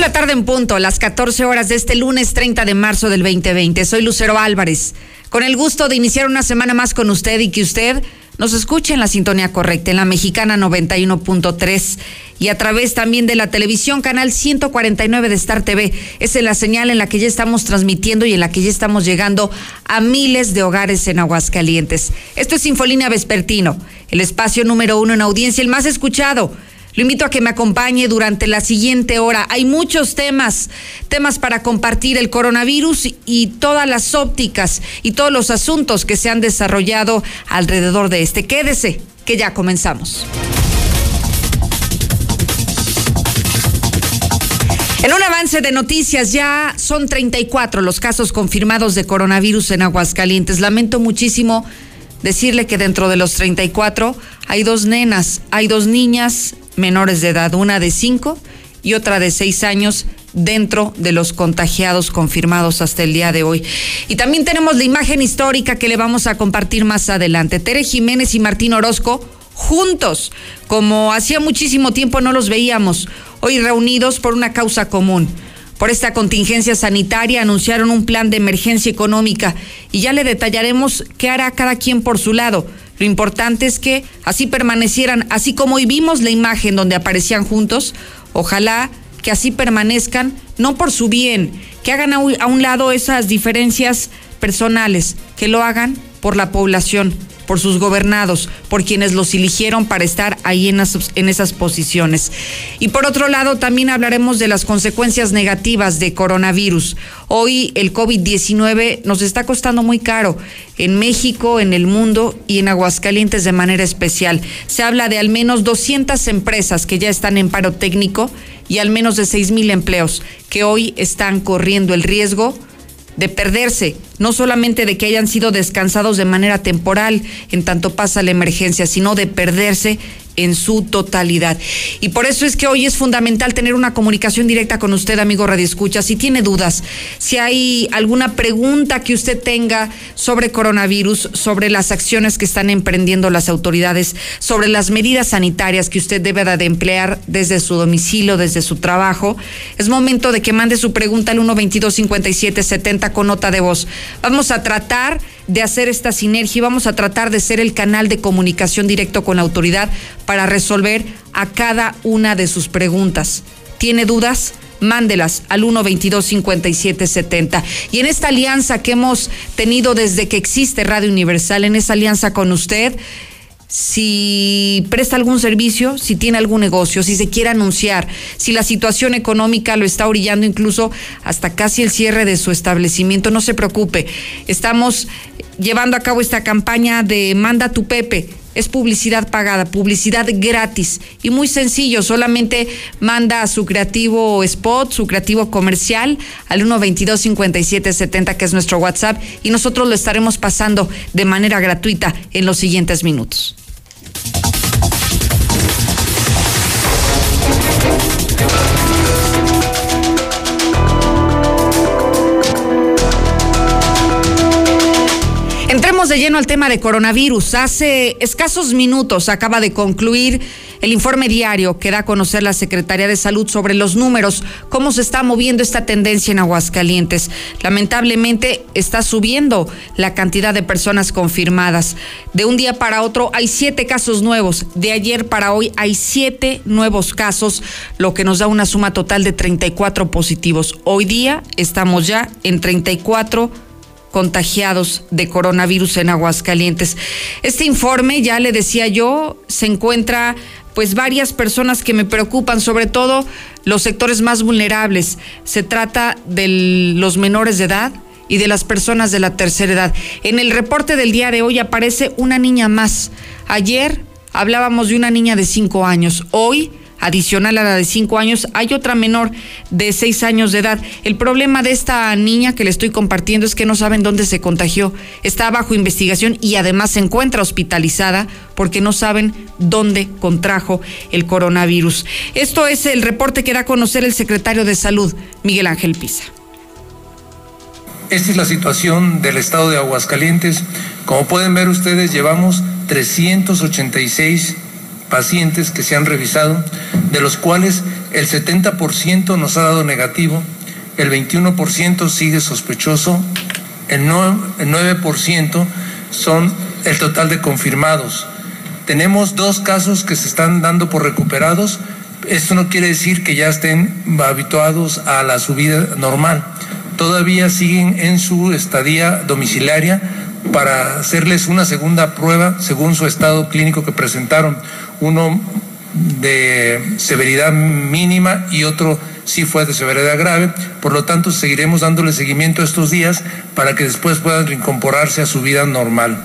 la tarde en punto, las 14 horas de este lunes 30 de marzo del 2020. Soy Lucero Álvarez, con el gusto de iniciar una semana más con usted y que usted nos escuche en la sintonía correcta, en la mexicana 91.3 y a través también de la televisión canal 149 de Star TV. Esa es la señal en la que ya estamos transmitiendo y en la que ya estamos llegando a miles de hogares en Aguascalientes. Esto es Infolínea Vespertino, el espacio número uno en audiencia, el más escuchado lo invito a que me acompañe durante la siguiente hora. Hay muchos temas, temas para compartir el coronavirus y todas las ópticas y todos los asuntos que se han desarrollado alrededor de este. Quédese, que ya comenzamos. En un avance de noticias, ya son 34 los casos confirmados de coronavirus en Aguascalientes. Lamento muchísimo decirle que dentro de los 34 hay dos nenas, hay dos niñas menores de edad, una de cinco y otra de seis años dentro de los contagiados confirmados hasta el día de hoy. Y también tenemos la imagen histórica que le vamos a compartir más adelante. Tere Jiménez y Martín Orozco juntos, como hacía muchísimo tiempo no los veíamos, hoy reunidos por una causa común. Por esta contingencia sanitaria anunciaron un plan de emergencia económica y ya le detallaremos qué hará cada quien por su lado lo importante es que así permanecieran, así como hoy vimos la imagen donde aparecían juntos, ojalá que así permanezcan, no por su bien, que hagan a un lado esas diferencias personales, que lo hagan por la población, por sus gobernados, por quienes los eligieron para estar ahí en, esas posiciones. Y por otro lado, también hablaremos de las consecuencias negativas de coronavirus. Hoy el COVID-19 nos está costando muy caro en México, en el mundo y en Aguascalientes de manera especial. Se habla de al menos 200 empresas que ya están en paro técnico y al menos de 6 mil empleos que hoy están corriendo el riesgo de perderse, no solamente de que hayan sido descansados de manera temporal en tanto pasa la emergencia, sino de perderse en su totalidad. Y por eso es que hoy es fundamental tener una comunicación directa con usted, amigo Radio Escucha. Si tiene dudas, si hay alguna pregunta que usted tenga sobre coronavirus, sobre las acciones que están emprendiendo las autoridades, sobre las medidas sanitarias que usted debe de emplear desde su domicilio, desde su trabajo, es momento de que mande su pregunta al 122 5770 con nota de voz. Vamos a tratar de hacer esta sinergia y vamos a tratar de ser el canal de comunicación directo con la autoridad para resolver a cada una de sus preguntas. ¿Tiene dudas? Mándelas al 122-5770. Y en esta alianza que hemos tenido desde que existe Radio Universal, en esa alianza con usted, si presta algún servicio, si tiene algún negocio, si se quiere anunciar, si la situación económica lo está orillando incluso hasta casi el cierre de su establecimiento, no se preocupe. Estamos llevando a cabo esta campaña de Manda tu Pepe. Es publicidad pagada, publicidad gratis y muy sencillo. Solamente manda su creativo spot, su creativo comercial al 122 5770 que es nuestro WhatsApp y nosotros lo estaremos pasando de manera gratuita en los siguientes minutos. De lleno al tema de coronavirus. Hace escasos minutos acaba de concluir el informe diario que da a conocer la Secretaría de Salud sobre los números, cómo se está moviendo esta tendencia en Aguascalientes. Lamentablemente está subiendo la cantidad de personas confirmadas. De un día para otro hay siete casos nuevos. De ayer para hoy hay siete nuevos casos, lo que nos da una suma total de 34 positivos. Hoy día estamos ya en 34 contagiados de coronavirus en Aguascalientes. Este informe, ya le decía yo, se encuentra pues varias personas que me preocupan, sobre todo los sectores más vulnerables. Se trata de los menores de edad y de las personas de la tercera edad. En el reporte del día de hoy aparece una niña más. Ayer hablábamos de una niña de cinco años. Hoy adicional a la de cinco años, hay otra menor de seis años de edad. El problema de esta niña que le estoy compartiendo es que no saben dónde se contagió. Está bajo investigación y además se encuentra hospitalizada porque no saben dónde contrajo el coronavirus. Esto es el reporte que da a conocer el secretario de Salud, Miguel Ángel Pisa. Esta es la situación del estado de Aguascalientes. Como pueden ver ustedes, llevamos 386 pacientes que se han revisado, de los cuales el 70% nos ha dado negativo, el 21% sigue sospechoso, el 9% son el total de confirmados. Tenemos dos casos que se están dando por recuperados. Esto no quiere decir que ya estén habituados a la subida normal. Todavía siguen en su estadía domiciliaria para hacerles una segunda prueba según su estado clínico que presentaron. Uno de severidad mínima y otro sí fue de severidad grave. Por lo tanto, seguiremos dándole seguimiento estos días para que después puedan reincorporarse a su vida normal.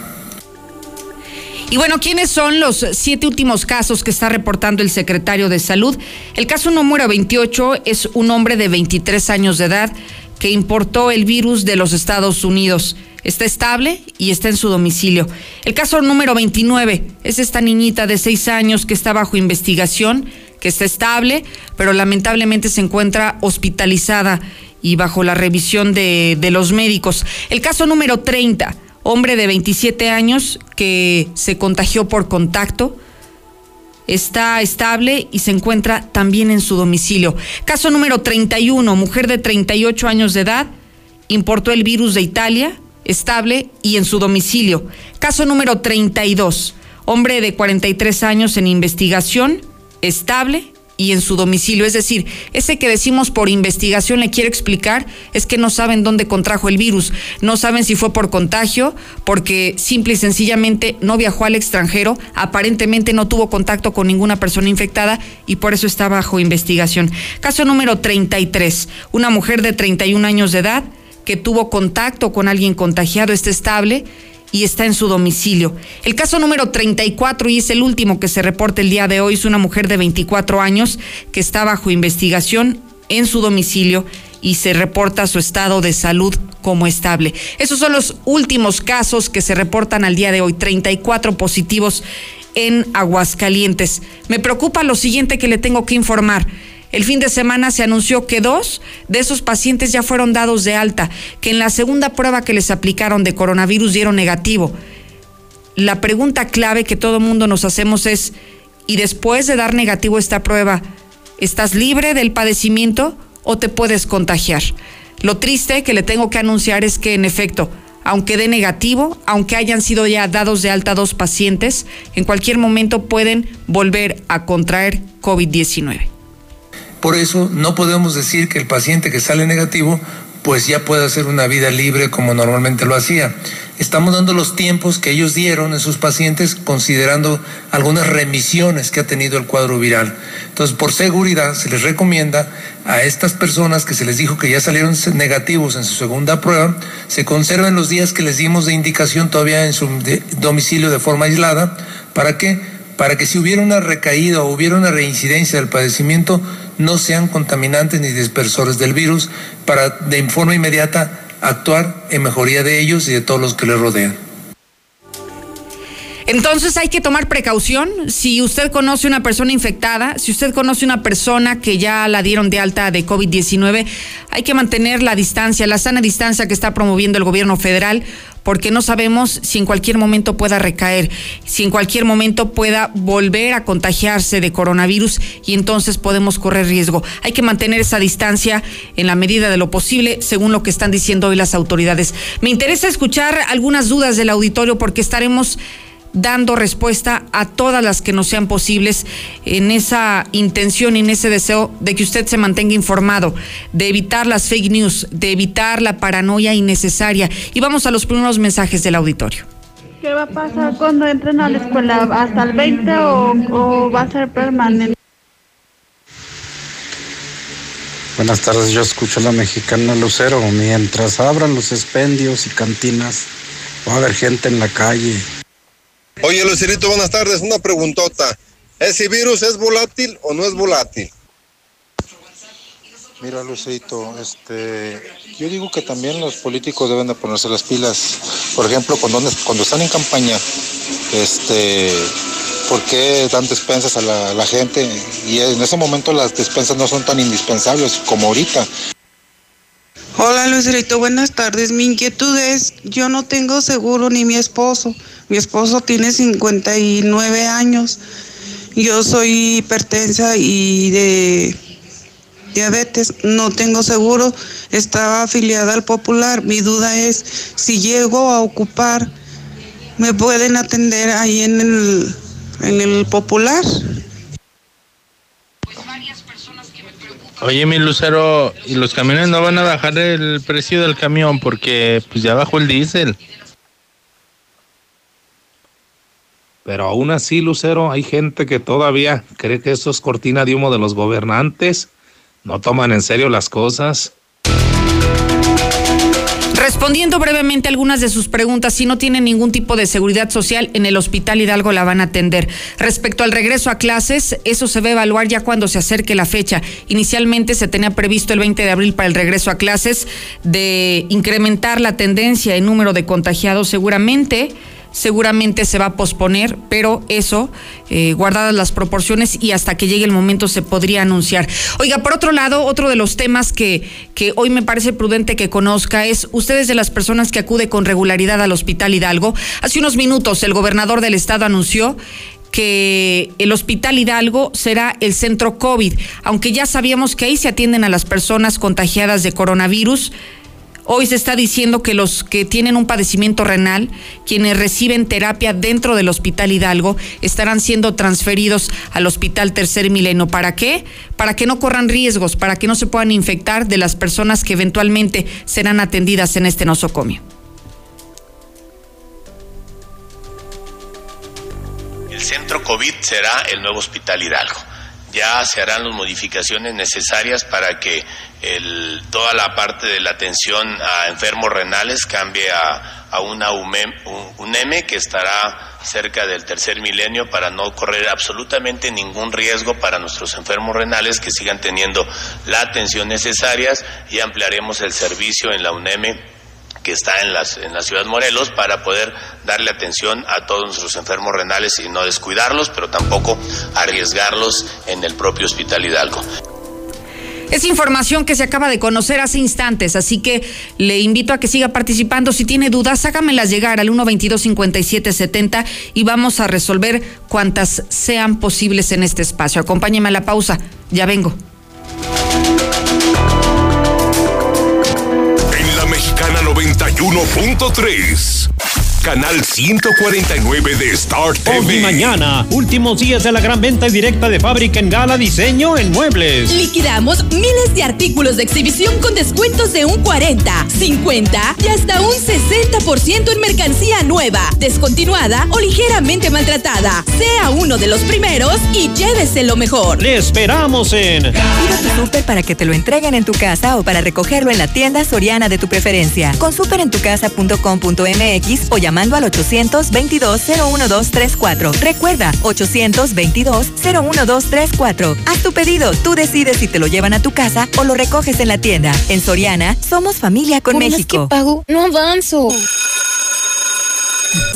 Y bueno, ¿quiénes son los siete últimos casos que está reportando el secretario de Salud? El caso número 28 es un hombre de 23 años de edad que importó el virus de los Estados Unidos. Está estable y está en su domicilio. El caso número 29 es esta niñita de 6 años que está bajo investigación, que está estable, pero lamentablemente se encuentra hospitalizada y bajo la revisión de, de los médicos. El caso número 30 hombre de 27 años que se contagió por contacto. Está estable y se encuentra también en su domicilio. Caso número 31, mujer de 38 años de edad, importó el virus de Italia, estable y en su domicilio. Caso número 32, hombre de 43 años en investigación, estable y en su domicilio. Es decir, ese que decimos por investigación le quiero explicar es que no saben dónde contrajo el virus, no saben si fue por contagio, porque simple y sencillamente no viajó al extranjero, aparentemente no tuvo contacto con ninguna persona infectada y por eso está bajo investigación. Caso número 33, una mujer de 31 años de edad que tuvo contacto con alguien contagiado, está estable y está en su domicilio. El caso número 34 y es el último que se reporta el día de hoy es una mujer de 24 años que está bajo investigación en su domicilio y se reporta su estado de salud como estable. Esos son los últimos casos que se reportan al día de hoy, 34 positivos en Aguascalientes. Me preocupa lo siguiente que le tengo que informar. El fin de semana se anunció que dos de esos pacientes ya fueron dados de alta, que en la segunda prueba que les aplicaron de coronavirus dieron negativo. La pregunta clave que todo mundo nos hacemos es, ¿y después de dar negativo esta prueba, estás libre del padecimiento o te puedes contagiar? Lo triste que le tengo que anunciar es que en efecto, aunque dé negativo, aunque hayan sido ya dados de alta dos pacientes, en cualquier momento pueden volver a contraer COVID-19. Por eso no podemos decir que el paciente que sale negativo pues ya puede hacer una vida libre como normalmente lo hacía. Estamos dando los tiempos que ellos dieron en sus pacientes considerando algunas remisiones que ha tenido el cuadro viral. Entonces, por seguridad, se les recomienda a estas personas que se les dijo que ya salieron negativos en su segunda prueba, se conserven los días que les dimos de indicación todavía en su domicilio de forma aislada. ¿Para qué? Para que si hubiera una recaída o hubiera una reincidencia del padecimiento, no sean contaminantes ni dispersores del virus para de forma inmediata actuar en mejoría de ellos y de todos los que les rodean. Entonces hay que tomar precaución. Si usted conoce una persona infectada, si usted conoce una persona que ya la dieron de alta de COVID-19, hay que mantener la distancia, la sana distancia que está promoviendo el gobierno federal porque no sabemos si en cualquier momento pueda recaer, si en cualquier momento pueda volver a contagiarse de coronavirus y entonces podemos correr riesgo. Hay que mantener esa distancia en la medida de lo posible, según lo que están diciendo hoy las autoridades. Me interesa escuchar algunas dudas del auditorio porque estaremos dando respuesta a todas las que nos sean posibles en esa intención y en ese deseo de que usted se mantenga informado, de evitar las fake news, de evitar la paranoia innecesaria. Y vamos a los primeros mensajes del auditorio. ¿Qué va a pasar cuando entren a la escuela? ¿Hasta el 20 o, o va a ser permanente? Buenas tardes, yo escucho a la mexicana Lucero. Mientras abran los expendios y cantinas, va a haber gente en la calle. Oye, Lucerito, buenas tardes. Una preguntota. ¿Ese virus es volátil o no es volátil? Mira, Lucerito, este, yo digo que también los políticos deben de ponerse las pilas. Por ejemplo, cuando, están en campaña, este, ¿por qué dan despensas a la, a la gente? Y en ese momento las despensas no son tan indispensables como ahorita. Hola Lucerito, buenas tardes. Mi inquietud es, yo no tengo seguro ni mi esposo. Mi esposo tiene 59 años. Yo soy hipertensa y de diabetes, no tengo seguro, estaba afiliada al Popular. Mi duda es si llego a ocupar, ¿me pueden atender ahí en el, en el Popular? Oye, mi Lucero, ¿y los camiones no van a bajar el precio del camión porque pues ya bajó el diésel? Pero aún así, Lucero, hay gente que todavía cree que eso es cortina de humo de los gobernantes. No toman en serio las cosas. Respondiendo brevemente algunas de sus preguntas, si no tienen ningún tipo de seguridad social, en el Hospital Hidalgo la van a atender. Respecto al regreso a clases, eso se va a evaluar ya cuando se acerque la fecha. Inicialmente se tenía previsto el 20 de abril para el regreso a clases, de incrementar la tendencia en número de contagiados seguramente seguramente se va a posponer, pero eso, eh, guardadas las proporciones y hasta que llegue el momento se podría anunciar. Oiga, por otro lado, otro de los temas que, que hoy me parece prudente que conozca es ustedes de las personas que acude con regularidad al Hospital Hidalgo. Hace unos minutos el gobernador del estado anunció que el Hospital Hidalgo será el centro COVID, aunque ya sabíamos que ahí se atienden a las personas contagiadas de coronavirus. Hoy se está diciendo que los que tienen un padecimiento renal, quienes reciben terapia dentro del Hospital Hidalgo, estarán siendo transferidos al Hospital Tercer Milenio. ¿Para qué? Para que no corran riesgos, para que no se puedan infectar de las personas que eventualmente serán atendidas en este nosocomio. El centro COVID será el nuevo Hospital Hidalgo ya se harán las modificaciones necesarias para que toda la parte de la atención a enfermos renales cambie a, una UMEM, un, UNEME que estará cerca del tercer milenio para no correr absolutamente ningún riesgo para nuestros enfermos renales que sigan teniendo la atención necesaria y ampliaremos el servicio en la UNEME que está en, la ciudad Morelos para poder darle atención a todos nuestros enfermos renales y no descuidarlos, pero tampoco arriesgarlos en el propio Hospital Hidalgo. Es información que se acaba de conocer hace instantes, así que le invito a que siga participando. Si tiene dudas, hágamelas llegar al 122-5770 y vamos a resolver cuantas sean posibles en este espacio. Acompáñeme a la pausa, ya vengo. 91.3. Canal 149 de Star TV. Hoy y mañana, últimos días de la gran venta directa de fábrica en Gala Diseño en Muebles. Liquidamos miles de artículos de exhibición con descuentos de un 40, 50 y hasta un 60% en mercancía nueva, descontinuada o ligeramente maltratada. Sea uno de los primeros y llévese lo mejor. Le esperamos en. Pida tu súper para que te lo entreguen en tu casa o para recogerlo en la tienda soriana de tu preferencia. Con superentucasa.com.mx o llamando al 822-01234. Recuerda, 822-01234. Haz tu pedido, tú decides si te lo llevan a tu casa o lo recoges en la tienda. En Soriana, somos familia con México. que pago, no avanzo.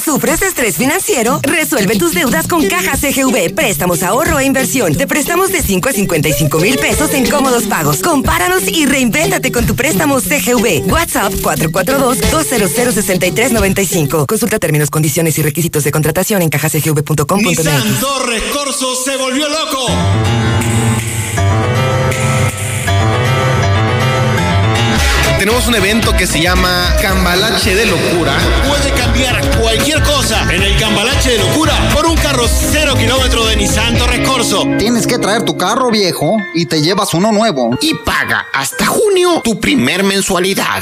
¿Sufres estrés financiero? Resuelve tus deudas con Caja CGV. Préstamos, ahorro e inversión. Te prestamos de 5 a 55 mil pesos en cómodos pagos. Compáranos y reinvéntate con tu préstamo CGV. WhatsApp 442-200-6395. Consulta términos, condiciones y requisitos de contratación en cajacgv.com.mx. Nissan Torres Corso se volvió loco. Tenemos un evento que se llama Cambalache de Locura. Puede cambiar cualquier cosa en el Cambalache de Locura por un carro cero kilómetros de Nissan Torres Corso. Tienes que traer tu carro viejo y te llevas uno nuevo. Y paga hasta junio tu primer mensualidad.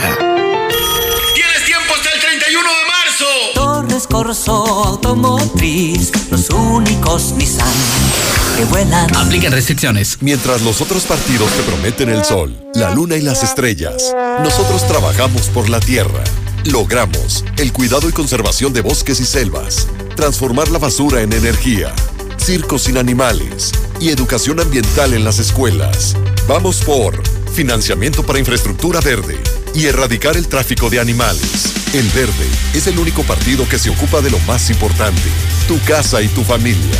Tienes tiempo hasta el 31 de marzo. Torres Corso Automotriz, los únicos Nissan que vuelan. Apliquen restricciones. Mientras los otros partidos te prometen el sol, la luna y las estrellas, nosotros trabajamos por la tierra. Logramos el cuidado y conservación de bosques y selvas, transformar la basura en energía, circos sin animales y educación ambiental en las escuelas. Vamos por financiamiento para infraestructura verde y erradicar el tráfico de animales. El Verde es el único partido que se ocupa de lo más importante, tu casa y tu familia.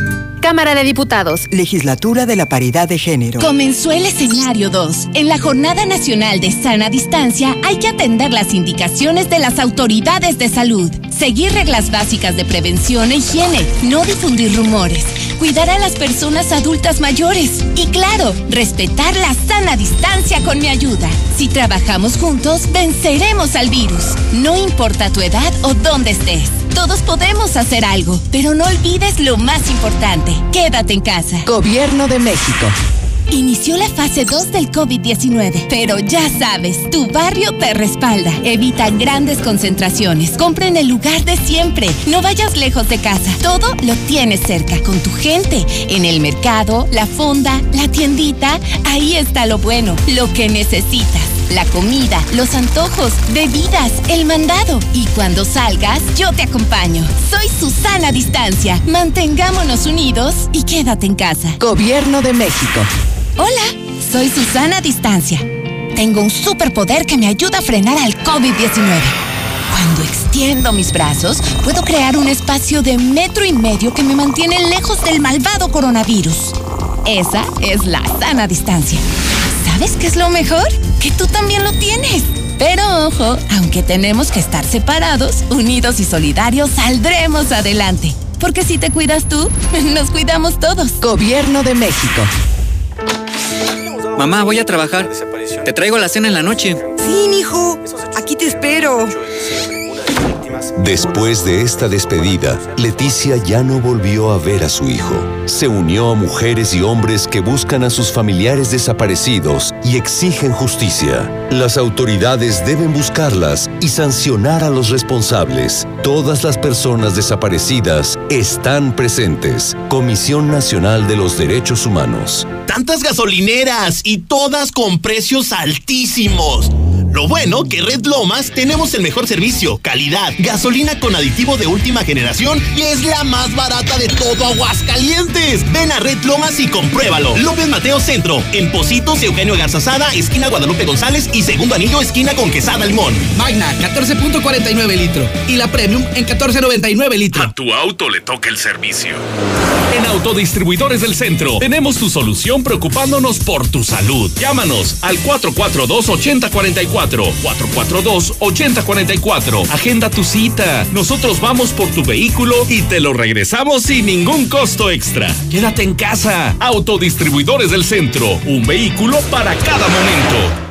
Cámara de Diputados. Legislatura de la Paridad de Género. Comenzó el escenario 2. En la Jornada Nacional de Sana Distancia hay que atender las indicaciones de las autoridades de salud. Seguir reglas básicas de prevención e higiene. No difundir rumores. Cuidar a las personas adultas mayores. Y claro, respetar la sana distancia con mi ayuda. Si trabajamos juntos, venceremos al virus. No importa tu edad o dónde estés. Todos podemos hacer algo, pero no olvides lo más importante. Quédate en casa. Gobierno de México. Inició la fase 2 del COVID-19, pero ya sabes, tu barrio te respalda. Evita grandes concentraciones. Compra en el lugar de siempre. No vayas lejos de casa. Todo lo tienes cerca, con tu gente. En el mercado, la fonda, la tiendita. Ahí está lo bueno, lo que necesitas. La comida, los antojos, bebidas, el mandado. Y cuando salgas, yo te acompaño. Soy Susana Distancia. Mantengámonos unidos y quédate en casa. Gobierno de México. Hola, soy Susana Distancia. Tengo un superpoder que me ayuda a frenar al COVID-19. Cuando extiendo mis brazos, puedo crear un espacio de metro y medio que me mantiene lejos del malvado coronavirus. Esa es la sana distancia. ¿Sabes qué es lo mejor? Que tú también lo tienes. Pero ojo, aunque tenemos que estar separados, unidos y solidarios, saldremos adelante. Porque si te cuidas tú, nos cuidamos todos. Gobierno de México. Mamá, voy a trabajar. Te traigo la cena en la noche. Sí, mijo. Aquí te espero. Después de esta despedida, Leticia ya no volvió a ver a su hijo. Se unió a mujeres y hombres que buscan a sus familiares desaparecidos y exigen justicia. Las autoridades deben buscarlas y sancionar a los responsables. Todas las personas desaparecidas están presentes. Comisión Nacional de los Derechos Humanos. Tantas gasolineras y todas con precios altísimos. Lo bueno que Red Lomas tenemos el mejor servicio, calidad, gasolina con aditivo de última generación y es la más barata de todo Aguascalientes. Ven a Red Lomas y compruébalo. López Mateo Centro, en Positos, Eugenio Garzazada, esquina Guadalupe González y segundo anillo, esquina con Quesada Limón. Magna, 14.49 litro. Y la Premium en 14.99 litro. A tu auto le toca el servicio. En Autodistribuidores del Centro tenemos tu solución preocupándonos por tu salud. Llámanos al 442-8044. 442-8044. Agenda tu cita. Nosotros vamos por tu vehículo y te lo regresamos sin ningún costo extra. Quédate en casa. Autodistribuidores del Centro. Un vehículo para cada momento.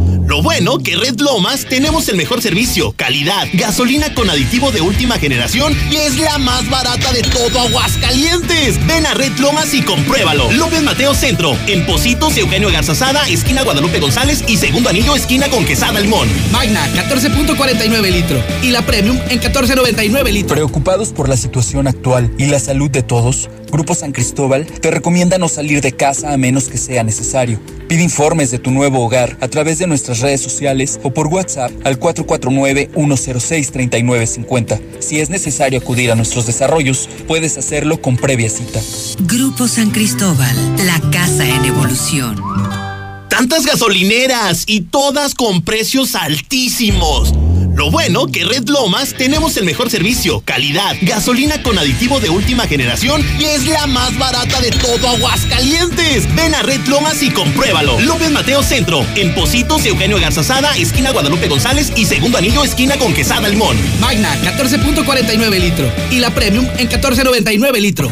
Lo bueno que Red Lomas tenemos el mejor servicio, calidad, gasolina con aditivo de última generación y es la más barata de todo Aguascalientes. Ven a Red Lomas y compruébalo. López Mateo Centro, en Positos, Eugenio Garzazada, esquina Guadalupe González y segundo anillo, esquina con Quesada Limón. Magna, 14.49 litro. Y la Premium en 14.99 litro. Preocupados por la situación actual y la salud de todos, Grupo San Cristóbal te recomienda no salir de casa a menos que sea necesario. Pide informes de tu nuevo hogar a través de nuestras redes sociales o por WhatsApp al 449-106-3950. Si es necesario acudir a nuestros desarrollos, puedes hacerlo con previa cita. Grupo San Cristóbal, la casa en evolución. Tantas gasolineras y todas con precios altísimos. Lo bueno que Red Lomas tenemos el mejor servicio, calidad, gasolina con aditivo de última generación y es la más barata de todo Aguascalientes. Ven a Red Lomas y compruébalo. López Mateo Centro, en Positos, Eugenio Garzazada, esquina Guadalupe González y segundo anillo, esquina con Quesada Limón. Magna, 14.49 litro. Y la Premium en 14.99 litro.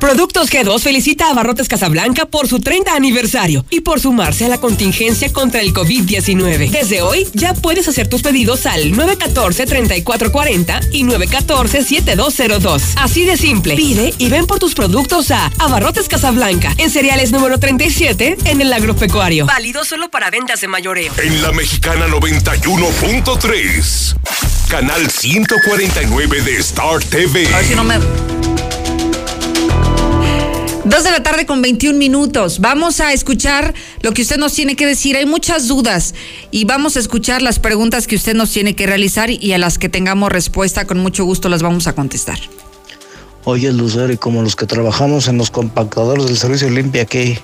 Productos G2 felicita a Barrotes Casablanca por su 30 aniversario y por sumarse a la contingencia contra el COVID-19. Desde hoy ya puedes hacer tus pedidos al 914-3440 y 914-7202. Así de simple. Pide y ven por tus productos a Abarrotes Casablanca en cereales número 37 en el agropecuario. Válido solo para ventas de mayoreo. En la mexicana 91.3. Canal 149 de Star TV. A ver si no me. Dos de la tarde con 21 minutos. Vamos a escuchar lo que usted nos tiene que decir. Hay muchas dudas y vamos a escuchar las preguntas que usted nos tiene que realizar y a las que tengamos respuesta con mucho gusto las vamos a contestar. Oye, Lucero, y como los que trabajamos en los compactadores del servicio limpia, ¿qué?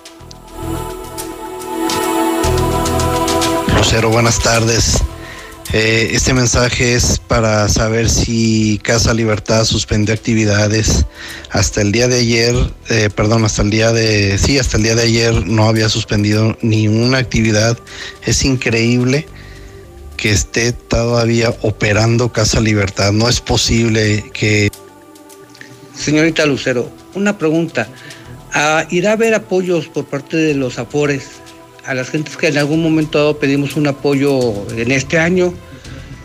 Lucero, buenas tardes. Eh, este mensaje es para saber si Casa Libertad suspendió actividades. Hasta el día de ayer, eh, perdón, hasta el día de, sí, hasta el día de ayer no había suspendido ninguna actividad. Es increíble que esté todavía operando Casa Libertad. No es posible que... Señorita Lucero, una pregunta. ¿Irá a haber apoyos por parte de los Afores a las gentes que en algún momento dado pedimos un apoyo en este año.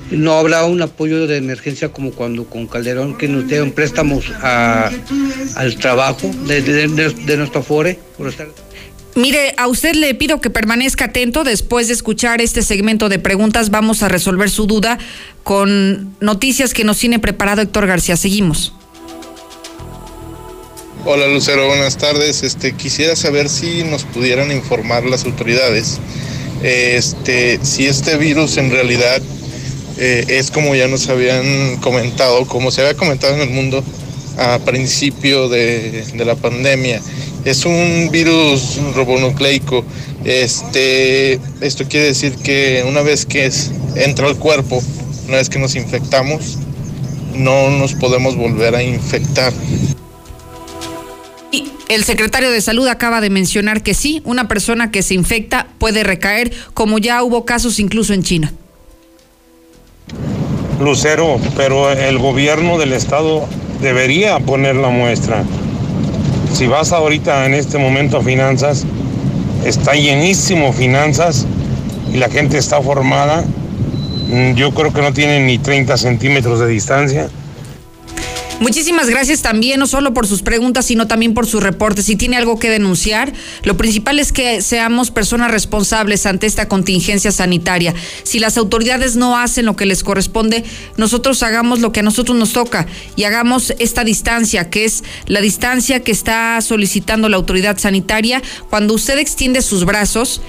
No habrá un apoyo de emergencia como cuando con Calderón que nos dieron préstamos a, al trabajo de, nuestro Afore. Por estar... Mire, a usted le pido que permanezca atento. Después de escuchar este segmento de preguntas, vamos a resolver su duda con noticias que nos tiene preparado Héctor García. Seguimos. Hola Lucero, buenas tardes. Este quisiera saber si nos pudieran informar las autoridades, este, si este virus en realidad eh, es como ya nos habían comentado, como se había comentado en el mundo a principio de, la pandemia. Es un virus robonucleico. Este, esto quiere decir que una vez que entra al cuerpo, una vez que nos infectamos, no nos podemos volver a infectar. El secretario de Salud acaba de mencionar que sí, una persona que se infecta puede recaer, como ya hubo casos incluso en China. Lucero, pero el gobierno del estado debería poner la muestra. Si vas ahorita en este momento a finanzas, está llenísimo finanzas y la gente está formada. Yo creo que no tienen ni 30 centímetros de distancia. Muchísimas gracias también, no solo por sus preguntas, sino también por sus reportes. Si tiene algo que denunciar, lo principal es que seamos personas responsables ante esta contingencia sanitaria. Si las autoridades no hacen lo que les corresponde, nosotros hagamos lo que a nosotros nos toca y hagamos esta distancia, que es la distancia que está solicitando la autoridad sanitaria. Cuando usted extiende sus brazos,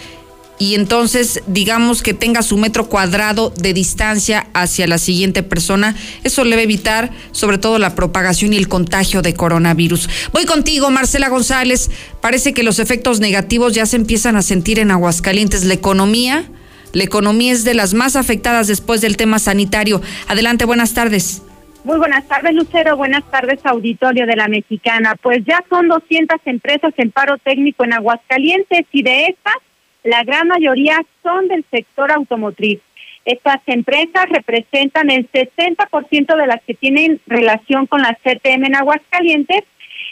y entonces digamos que tenga su metro cuadrado de distancia hacia la siguiente persona. Eso le va a evitar sobre todo la propagación y el contagio de coronavirus. Voy contigo, Marcela González. Parece que los efectos negativos ya se empiezan a sentir en Aguascalientes. La economía, la economía es de las más afectadas después del tema sanitario. Adelante, buenas tardes. Muy buenas tardes, Lucero. Buenas tardes, auditorio de la Mexicana. Pues ya son 200 empresas en paro técnico en Aguascalientes y de estas la gran mayoría son del sector automotriz. Estas empresas representan el 60% de las que tienen relación con la CTM en Aguascalientes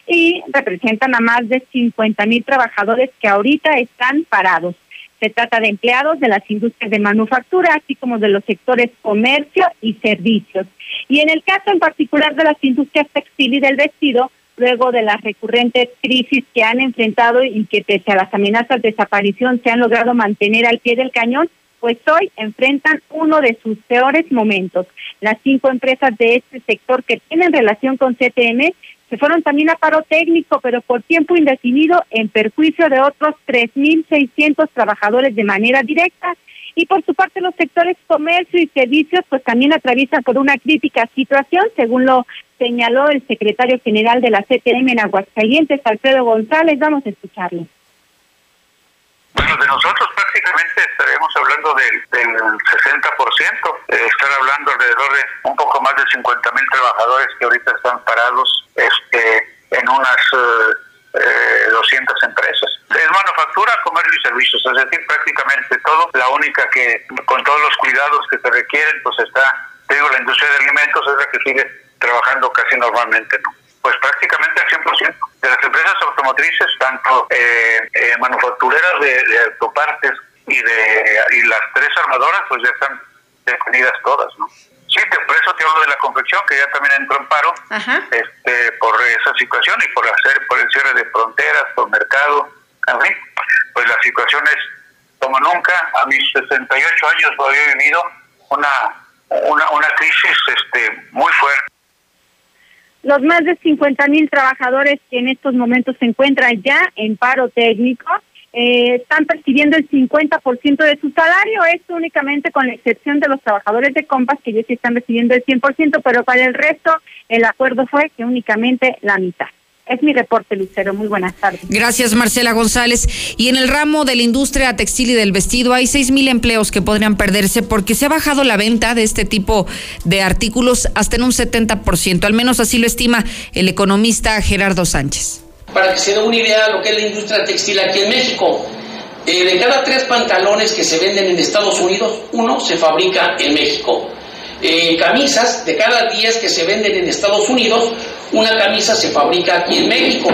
y representan a más de 50 mil trabajadores que ahorita están parados. Se trata de empleados de las industrias de manufactura, así como de los sectores comercio y servicios. Y en el caso en particular de las industrias textil y del vestido, luego de las recurrentes crisis que han enfrentado y que pese a las amenazas de desaparición se han logrado mantener al pie del cañón, pues hoy enfrentan uno de sus peores momentos. Las cinco empresas de este sector que tienen relación con CTM se fueron también a paro técnico, pero por tiempo indefinido en perjuicio de otros 3.600 trabajadores de manera directa. Y por su parte los sectores comercio y servicios pues también atraviesan por una crítica situación, según lo señaló el secretario general de la CTM en Aguascalientes, Alfredo González. Vamos a escucharlo. Bueno, de nosotros prácticamente estaremos hablando del, del 60%, eh, están hablando alrededor de un poco más de 50 mil trabajadores que ahorita están parados este, en unas eh, 200 empresas. Es manufactura, comercio y servicios, es decir, prácticamente todo. La única que, con todos los cuidados que se requieren, pues está, digo, la industria de alimentos es la que sigue trabajando casi normalmente, ¿no? Pues prácticamente al 100%. De las empresas automotrices, tanto eh, eh, manufactureras de, de, autopartes y de y las tres armadoras, pues ya están definidas todas, ¿no? Sí, por eso te hablo de la confección, que ya también entró en paro este, por esa situación y por hacer por el cierre de fronteras, por mercado, en fin, pues la situación es como nunca. A mis 68 años había vivido una, una, una crisis este, muy fuerte. Los más de 50 mil trabajadores que en estos momentos se encuentran ya en paro técnico eh, están percibiendo el 50% de su salario, esto únicamente con la excepción de los trabajadores de Compas que ya sí están recibiendo el 100%, pero para el resto el acuerdo fue que únicamente la mitad. Es mi reporte, Lucero. Muy buenas tardes. Gracias, Marcela González. Y en el ramo de la industria textil y del vestido hay seis mil empleos que podrían perderse porque se ha bajado la venta de este tipo de artículos hasta en un 70%. Al menos así lo estima el economista Gerardo Sánchez. Para que se dé una idea de lo que es la industria textil aquí en México, eh, de cada tres pantalones que se venden en Estados Unidos, uno se fabrica en México. Eh, camisas, de cada 10 que se venden en Estados Unidos, una camisa se fabrica aquí en México.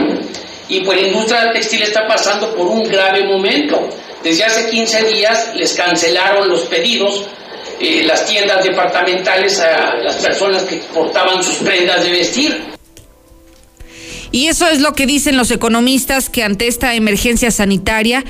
Y pues la industria textil está pasando por un grave momento. Desde hace 15 días les cancelaron los pedidos eh, las tiendas departamentales a las personas que portaban sus prendas de vestir. Y eso es lo que dicen los economistas que ante esta emergencia sanitaria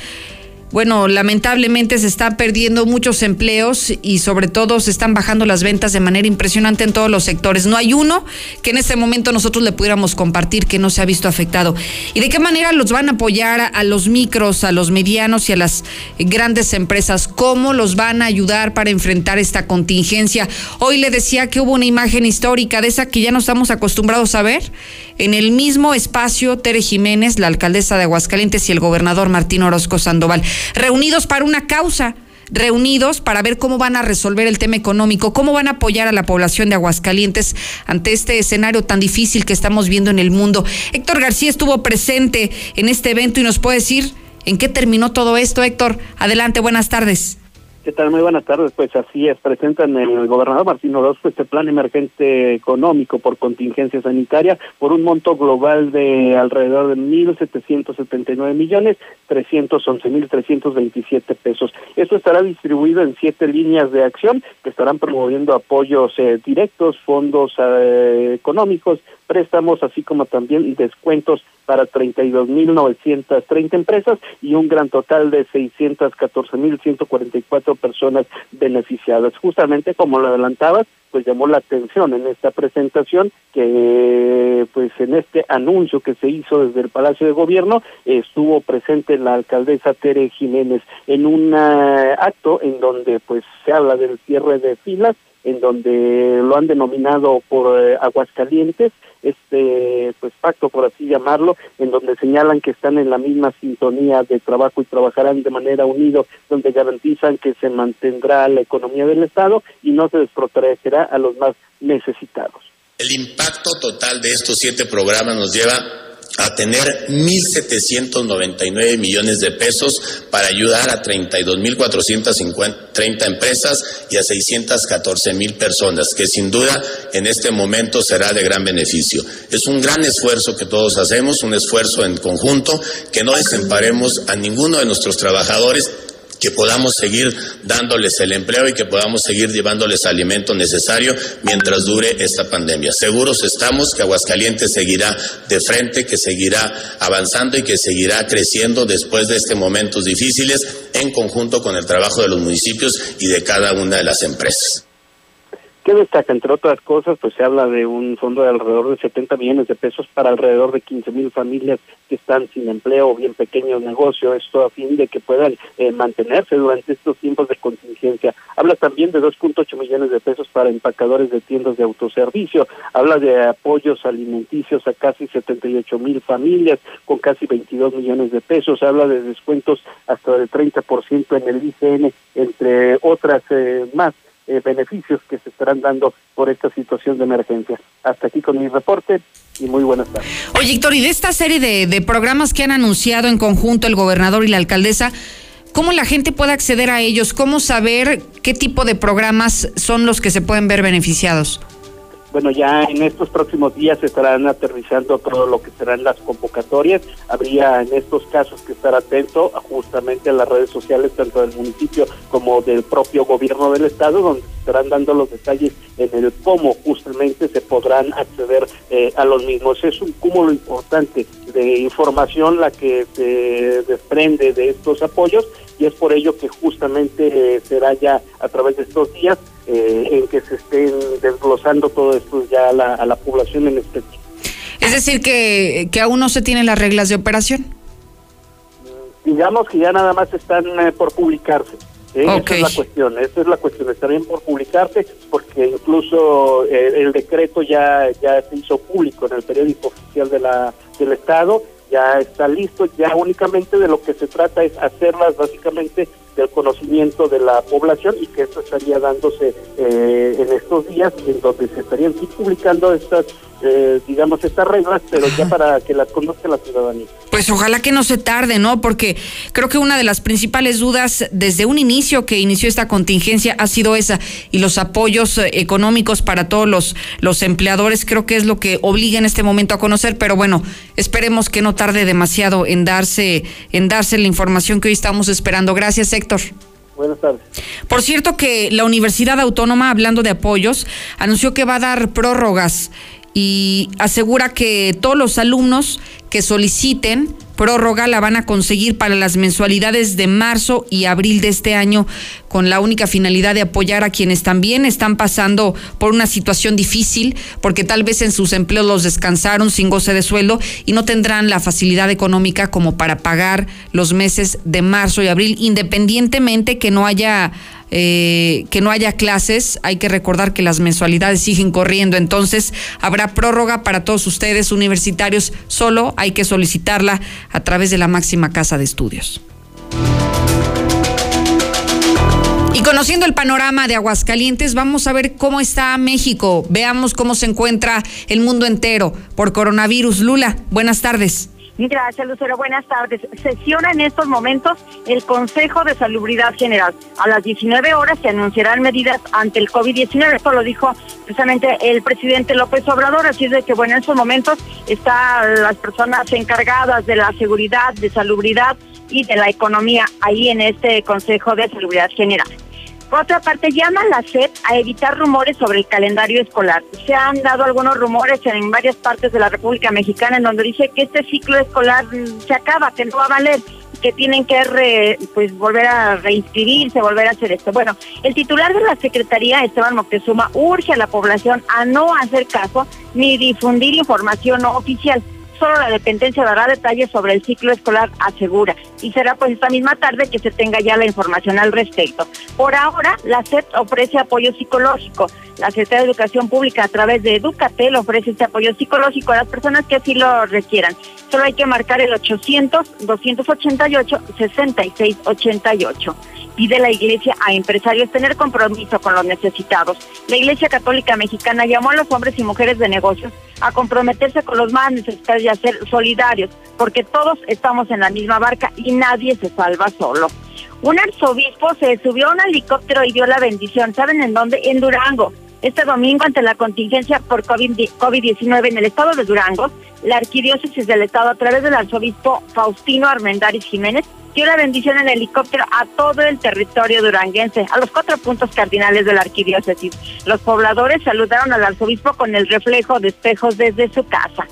bueno, lamentablemente se están perdiendo muchos empleos y sobre todo se están bajando las ventas de manera impresionante en todos los sectores. No hay uno que en este momento nosotros le pudiéramos compartir que no se ha visto afectado. ¿Y de qué manera los van a apoyar a los micros, a los medianos y a las grandes empresas? ¿Cómo los van a ayudar para enfrentar esta contingencia? Hoy le decía que hubo una imagen histórica de esa que ya no estamos acostumbrados a ver. En el mismo espacio, Tere Jiménez, la alcaldesa de Aguascalientes y el gobernador Martín Orozco Sandoval reunidos para una causa, reunidos para ver cómo van a resolver el tema económico, cómo van a apoyar a la población de Aguascalientes ante este escenario tan difícil que estamos viendo en el mundo. Héctor García estuvo presente en este evento y nos puede decir en qué terminó todo esto. Héctor, adelante, buenas tardes. ¿Qué tal? Muy buenas tardes. Pues así es, presentan el gobernador Martín Orozco este plan emergente económico por contingencia sanitaria por un monto global de alrededor de 1.779 millones 311.327 pesos. Esto estará distribuido en siete líneas de acción que estarán promoviendo apoyos eh, directos, fondos eh, económicos, préstamos, así como también descuentos para 32.930 empresas y un gran total de 614.144 personas beneficiadas. Justamente como lo adelantabas, pues llamó la atención en esta presentación que pues en este anuncio que se hizo desde el Palacio de Gobierno estuvo presente la alcaldesa Tere Jiménez en un acto en donde pues se habla del cierre de filas en donde lo han denominado por eh, Aguascalientes, este pues pacto por así llamarlo, en donde señalan que están en la misma sintonía de trabajo y trabajarán de manera unido, donde garantizan que se mantendrá la economía del Estado y no se desprotegerá a los más necesitados. El impacto total de estos siete programas nos lleva a tener 1.799 millones de pesos para ayudar a 32.430 empresas y a 614.000 personas, que sin duda en este momento será de gran beneficio. Es un gran esfuerzo que todos hacemos, un esfuerzo en conjunto, que no desemparemos a ninguno de nuestros trabajadores que podamos seguir dándoles el empleo y que podamos seguir llevándoles alimento necesario mientras dure esta pandemia. Seguros estamos que Aguascalientes seguirá de frente, que seguirá avanzando y que seguirá creciendo después de estos momentos difíciles en conjunto con el trabajo de los municipios y de cada una de las empresas. Que destaca, entre otras cosas, pues se habla de un fondo de alrededor de 70 millones de pesos para alrededor de 15 mil familias que están sin empleo o bien pequeños negocios, esto a fin de que puedan eh, mantenerse durante estos tiempos de contingencia. Habla también de 2.8 millones de pesos para empacadores de tiendas de autoservicio, habla de apoyos alimenticios a casi 78 mil familias con casi 22 millones de pesos, habla de descuentos hasta del 30% en el ICN, entre otras eh, más eh, beneficios que se estarán dando por esta situación de emergencia. Hasta aquí con mi reporte y muy buenas tardes. Oye, Héctor, y de esta serie de, de programas que han anunciado en conjunto el gobernador y la alcaldesa, ¿cómo la gente puede acceder a ellos? ¿Cómo saber qué tipo de programas son los que se pueden ver beneficiados? Bueno, ya en estos próximos días se estarán aterrizando todo lo que serán las convocatorias. Habría en estos casos que estar atento justamente a las redes sociales, tanto del municipio como del propio gobierno del estado, donde se estarán dando los detalles en el cómo justamente se podrán acceder eh, a los mismos. Es un cúmulo importante de información la que se desprende de estos apoyos y es por ello que justamente eh, será ya a través de estos días eh, en que se estén desglosando todo esto ya a la, a la población en específico. Es decir, que, que aún no se tienen las reglas de operación. Digamos que ya nada más están eh, por publicarse. Esa es la cuestión, esa es la cuestión, estarían por publicarse porque incluso el decreto ya ya se hizo público en el periódico oficial de la del estado ya está listo, ya únicamente de lo que se trata es hacerlas básicamente del conocimiento de la población y que esto estaría dándose eh, en estos días, en donde se estarían publicando estas, eh, digamos, estas reglas, pero ya para que las conozca la ciudadanía. Pues ojalá que no se tarde, ¿no? Porque creo que una de las principales dudas desde un inicio que inició esta contingencia ha sido esa y los apoyos eh, económicos para todos los, los empleadores creo que es lo que obliga en este momento a conocer, pero bueno, esperemos que no tarde demasiado en darse, en darse la información que hoy estamos esperando. Gracias, Héctor. Buenas tardes. Por cierto que la Universidad Autónoma, hablando de apoyos, anunció que va a dar prórrogas y asegura que todos los alumnos que soliciten prórroga la van a conseguir para las mensualidades de marzo y abril de este año con la única finalidad de apoyar a quienes también están pasando por una situación difícil porque tal vez en sus empleos los descansaron sin goce de sueldo y no tendrán la facilidad económica como para pagar los meses de marzo y abril independientemente que no haya eh, que no haya clases, hay que recordar que las mensualidades siguen corriendo, entonces habrá prórroga para todos ustedes universitarios, solo hay que solicitarla a través de la máxima casa de estudios. Y conociendo el panorama de Aguascalientes, vamos a ver cómo está México. Veamos cómo se encuentra el mundo entero por coronavirus. Lula, buenas tardes. Gracias, Lucero. Buenas tardes. Sesiona en estos momentos el Consejo de Salubridad General. A las 19 horas se anunciarán medidas ante el COVID-19. Esto lo dijo precisamente el presidente López Obrador. Así es de que, bueno, en estos momentos están las personas encargadas de la seguridad, de salubridad y de la economía ahí en este Consejo de Salubridad General. Por otra parte, llama la SED a evitar rumores sobre el calendario escolar. Se han dado algunos rumores en varias partes de la República Mexicana en donde dice que este ciclo escolar se acaba, que no va a valer, que tienen que pues volver a reinscribirse, volver a hacer esto. Bueno, el titular de la Secretaría, Esteban Moctezuma, urge a la población a no hacer caso ni difundir información no oficial Solo la dependencia dará detalles sobre el ciclo escolar, asegura. Y será pues esta misma tarde que se tenga ya la información al respecto. Por ahora, la SEP ofrece apoyo psicológico. La Secretaría de Educación Pública a través de Educatel ofrece este apoyo psicológico a las personas que así lo requieran. Solo hay que marcar el 800-288-6688 pide la Iglesia a empresarios tener compromiso con los necesitados. La Iglesia Católica Mexicana llamó a los hombres y mujeres de negocios a comprometerse con los más necesitados y a ser solidarios, porque todos estamos en la misma barca y nadie se salva solo. Un arzobispo se subió a un helicóptero y dio la bendición. ¿Saben en dónde? En Durango. Este domingo, ante la contingencia por COVID-19 en el estado de Durango, la arquidiócesis del estado, a través del arzobispo Faustino Armendáriz Jiménez, dio la bendición en helicóptero a todo el territorio duranguense, a los cuatro puntos cardinales de la arquidiócesis. Los pobladores saludaron al arzobispo con el reflejo de espejos desde su casa.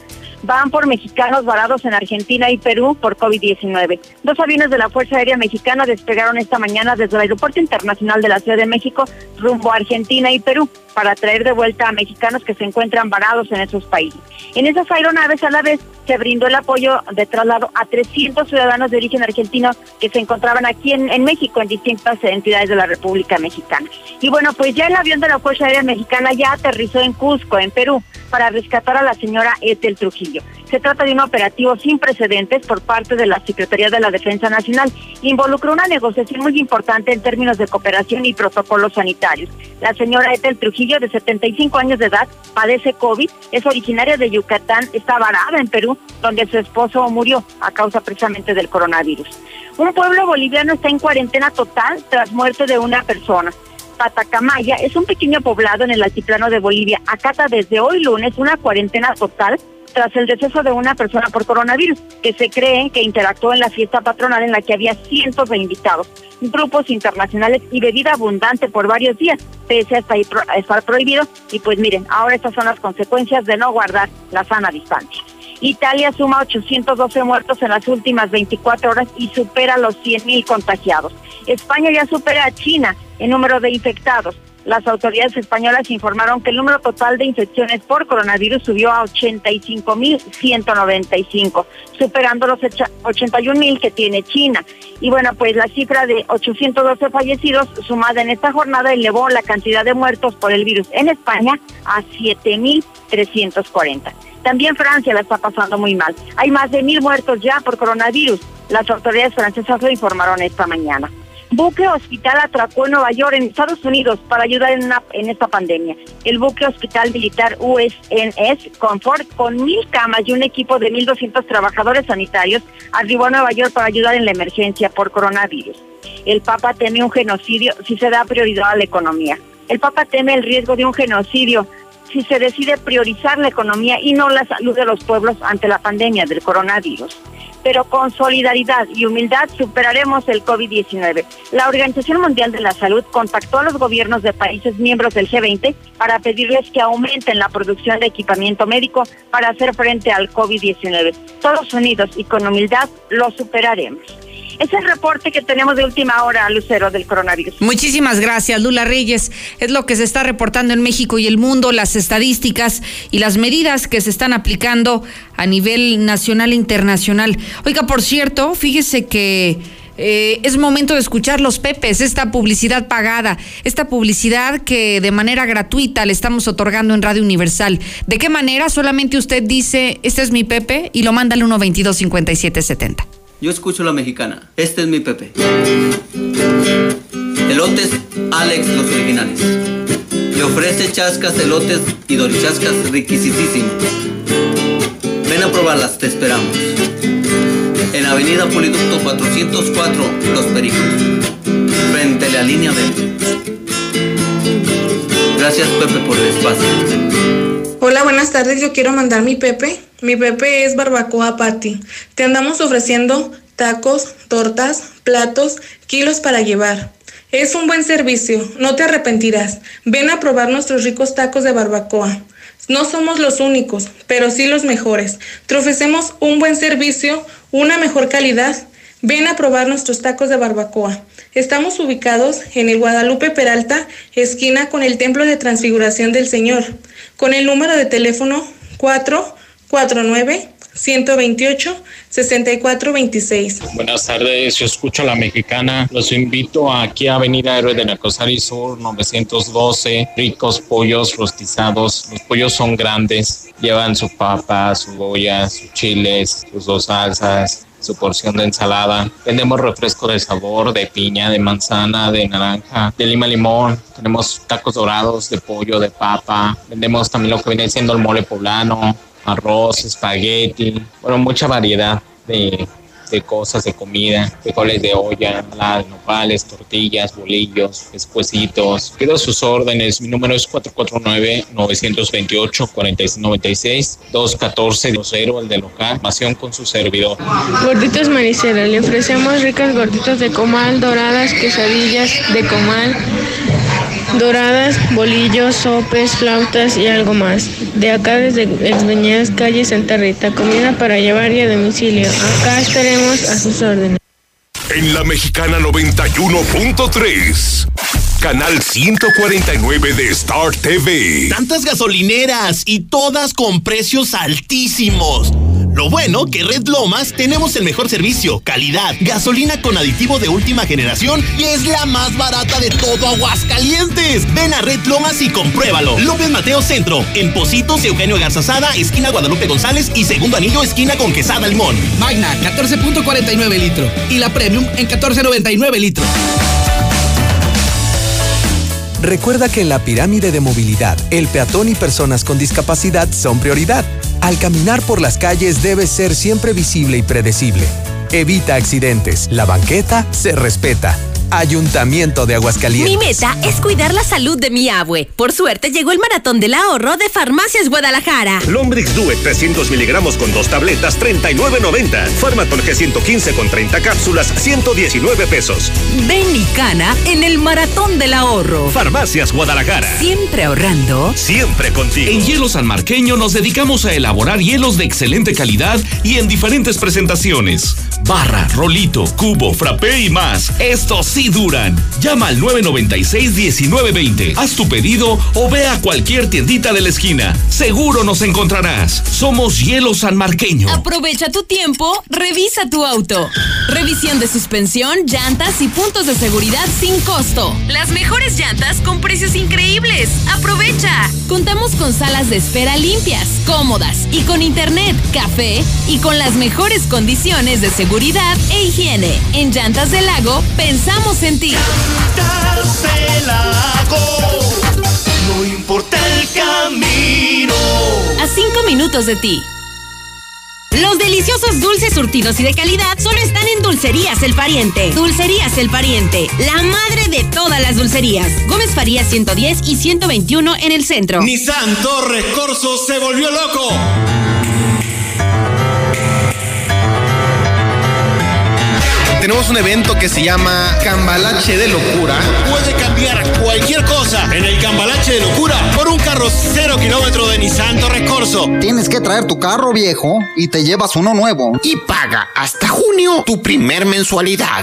Van por mexicanos varados en Argentina y Perú por COVID-19. Dos aviones de la Fuerza Aérea Mexicana despegaron esta mañana desde el Aeropuerto Internacional de la Ciudad de México rumbo a Argentina y Perú para traer de vuelta a mexicanos que se encuentran varados en esos países. En esas aeronaves a la vez se brindó el apoyo de traslado a 300 ciudadanos de origen argentino que se encontraban aquí en, México, en distintas entidades de la República Mexicana. Y bueno, pues ya el avión de la Fuerza Aérea Mexicana ya aterrizó en Cusco, en Perú, para rescatar a la señora Ethel Trujillo. Se trata de un operativo sin precedentes por parte de la Secretaría de la Defensa Nacional. Involucró una negociación muy importante en términos de cooperación y protocolos sanitarios. La señora Ethel Trujillo, de 75 años de edad, padece COVID, es originaria de Yucatán, está varada en Perú, donde su esposo murió a causa precisamente del coronavirus. Un pueblo boliviano está en cuarentena total tras muerte de una persona. Patacamaya es un pequeño poblado en el altiplano de Bolivia. Acata desde hoy lunes una cuarentena total tras el deceso de una persona por coronavirus, que se cree que interactuó en la fiesta patronal en la que había cientos de invitados, grupos internacionales y bebida abundante por varios días, pese a estar prohibido. Y pues miren, ahora estas son las consecuencias de no guardar la sana distancia. Italia suma 812 muertos en las últimas 24 horas y supera los 100.000 contagiados. España ya supera a China en número de infectados. Las autoridades españolas informaron que el número total de infecciones por coronavirus subió a 85.195, superando los 81.000 que tiene China. Y bueno, pues la cifra de 812 fallecidos sumada en esta jornada elevó la cantidad de muertos por el virus en España a 7.340. También Francia la está pasando muy mal. Hay más de mil muertos ya por coronavirus. Las autoridades francesas lo informaron esta mañana. Buque hospital atracó en Nueva York, en Estados Unidos, para ayudar en, en esta pandemia. El buque hospital militar USNS Comfort, con mil camas y un equipo de 1.200 trabajadores sanitarios, arribó a Nueva York para ayudar en la emergencia por coronavirus. El Papa teme un genocidio si se da prioridad a la economía. El Papa teme el riesgo de un genocidio si se decide priorizar la economía y no la salud de los pueblos ante la pandemia del coronavirus pero con solidaridad y humildad superaremos el COVID-19. La Organización Mundial de la Salud contactó a los gobiernos de países miembros del G20 para pedirles que aumenten la producción de equipamiento médico para hacer frente al COVID-19. Todos unidos y con humildad lo superaremos. Es el reporte que tenemos de última hora, Lucero, del coronavirus. Muchísimas gracias, Lula Reyes. Es lo que se está reportando en México y el mundo, las estadísticas y las medidas que se están aplicando a nivel nacional e internacional. Oiga, por cierto, fíjese que... Eh, es momento de escuchar los Pepes, esta publicidad pagada, esta publicidad que de manera gratuita le estamos otorgando en Radio Universal. ¿De qué manera? Solamente usted dice, este es mi Pepe y lo manda al 122-5770. Yo escucho la mexicana. Este es mi Pepe. Elotes Alex los originales. Te ofrece chascas, elotes y dorichascas riquisísimos. Ven a probarlas, te esperamos. En Avenida Poliducto 404, Los Pericos. Frente a la línea B. Gracias Pepe por el espacio. Hola, buenas tardes. Yo quiero mandar mi Pepe. Mi Pepe es Barbacoa Patti. Te andamos ofreciendo tacos, tortas, platos, kilos para llevar. Es un buen servicio, no te arrepentirás. Ven a probar nuestros ricos tacos de barbacoa. No somos los únicos, pero sí los mejores. Te ofrecemos un buen servicio, una mejor calidad. Ven a probar nuestros tacos de barbacoa. Estamos ubicados en el Guadalupe Peralta, esquina con el Templo de Transfiguración del Señor, con el número de teléfono 4 49 128 6426. Buenas tardes, yo escucho a la mexicana. Los invito aquí a Avenida Héroe de Nacosari Sur 912. Ricos pollos rostizados. Los pollos son grandes. Llevan su papa, su boya, sus chiles, sus dos salsas su porción de ensalada. Vendemos refresco de sabor, de piña, de manzana, de naranja, de lima limón. Tenemos tacos dorados de pollo, de papa. Vendemos también lo que viene siendo el mole poblano, arroz, espagueti, bueno, mucha variedad de, de cosas, de comida, frijoles de olla, las nopales, tortillas, bolillos, espuecitos. Pido sus órdenes. Mi número es 449-928-4696, 214-0, el de local. Información con su servidor. Gorditos Maricela, le ofrecemos ricas gorditas de comal, doradas, quesadillas de comal doradas, bolillos, sopes, flautas y algo más. De acá desde Exveñas, calle Santa Rita, comida para llevar y a domicilio. Acá estaremos a sus órdenes. En la mexicana 91.3. Canal 149 de Star TV. Tantas gasolineras y todas con precios altísimos. Lo bueno que Red Lomas tenemos el mejor servicio, calidad, gasolina con aditivo de última generación y es la más barata de todo Aguascalientes. Ven a Red Lomas y compruébalo. López Mateo Centro, en Positos, Eugenio Garzazada, esquina Guadalupe González y segundo anillo, esquina con Quesada Limón. Magna, 14.49 litro. Y la Premium en 14.99 litro. Recuerda que en la pirámide de movilidad, el peatón y personas con discapacidad son prioridad. Al caminar por las calles debe ser siempre visible y predecible. Evita accidentes. La banqueta se respeta. Ayuntamiento de Aguascalientes. Mi meta es cuidar la salud de mi abue. Por suerte llegó el maratón del ahorro de Farmacias Guadalajara. Lombrix Due 300 miligramos con dos tabletas 39.90. Farmaton G115 con 30 cápsulas 119 pesos. Ven y cana en el maratón del ahorro. Farmacias Guadalajara. Siempre ahorrando. Siempre contigo. En Hielo San Marqueño nos dedicamos a elaborar hielos de excelente calidad y en diferentes presentaciones. Barra, rolito, cubo, frappé y más. Estos sí duran. Llama al 996-1920. Haz tu pedido o ve a cualquier tiendita de la esquina. Seguro nos encontrarás. Somos Hielo San Marqueño. Aprovecha tu tiempo, revisa tu auto. Revisión de suspensión, llantas y puntos de seguridad sin costo. Las mejores llantas con precios increíbles. Aprovecha. Contamos con salas de espera limpias, cómodas y con internet, café y con las mejores condiciones de seguridad e higiene. En Llantas del Lago pensamos en ti. no importa el camino. A cinco minutos de ti. Los deliciosos dulces surtidos y de calidad solo están en Dulcerías El Pariente. Dulcerías El Pariente, la madre de todas las dulcerías. Gómez Farías 110 y 121 en el centro. Nissan Torres Corso se volvió loco. Tenemos un evento que se llama Cambalache de Locura. Puede cambiar cualquier cosa en el Cambalache de Locura por un carro cero kilómetro de Nissan Torres Corso. Tienes que traer tu carro viejo y te llevas uno nuevo. Y paga hasta junio tu primer mensualidad.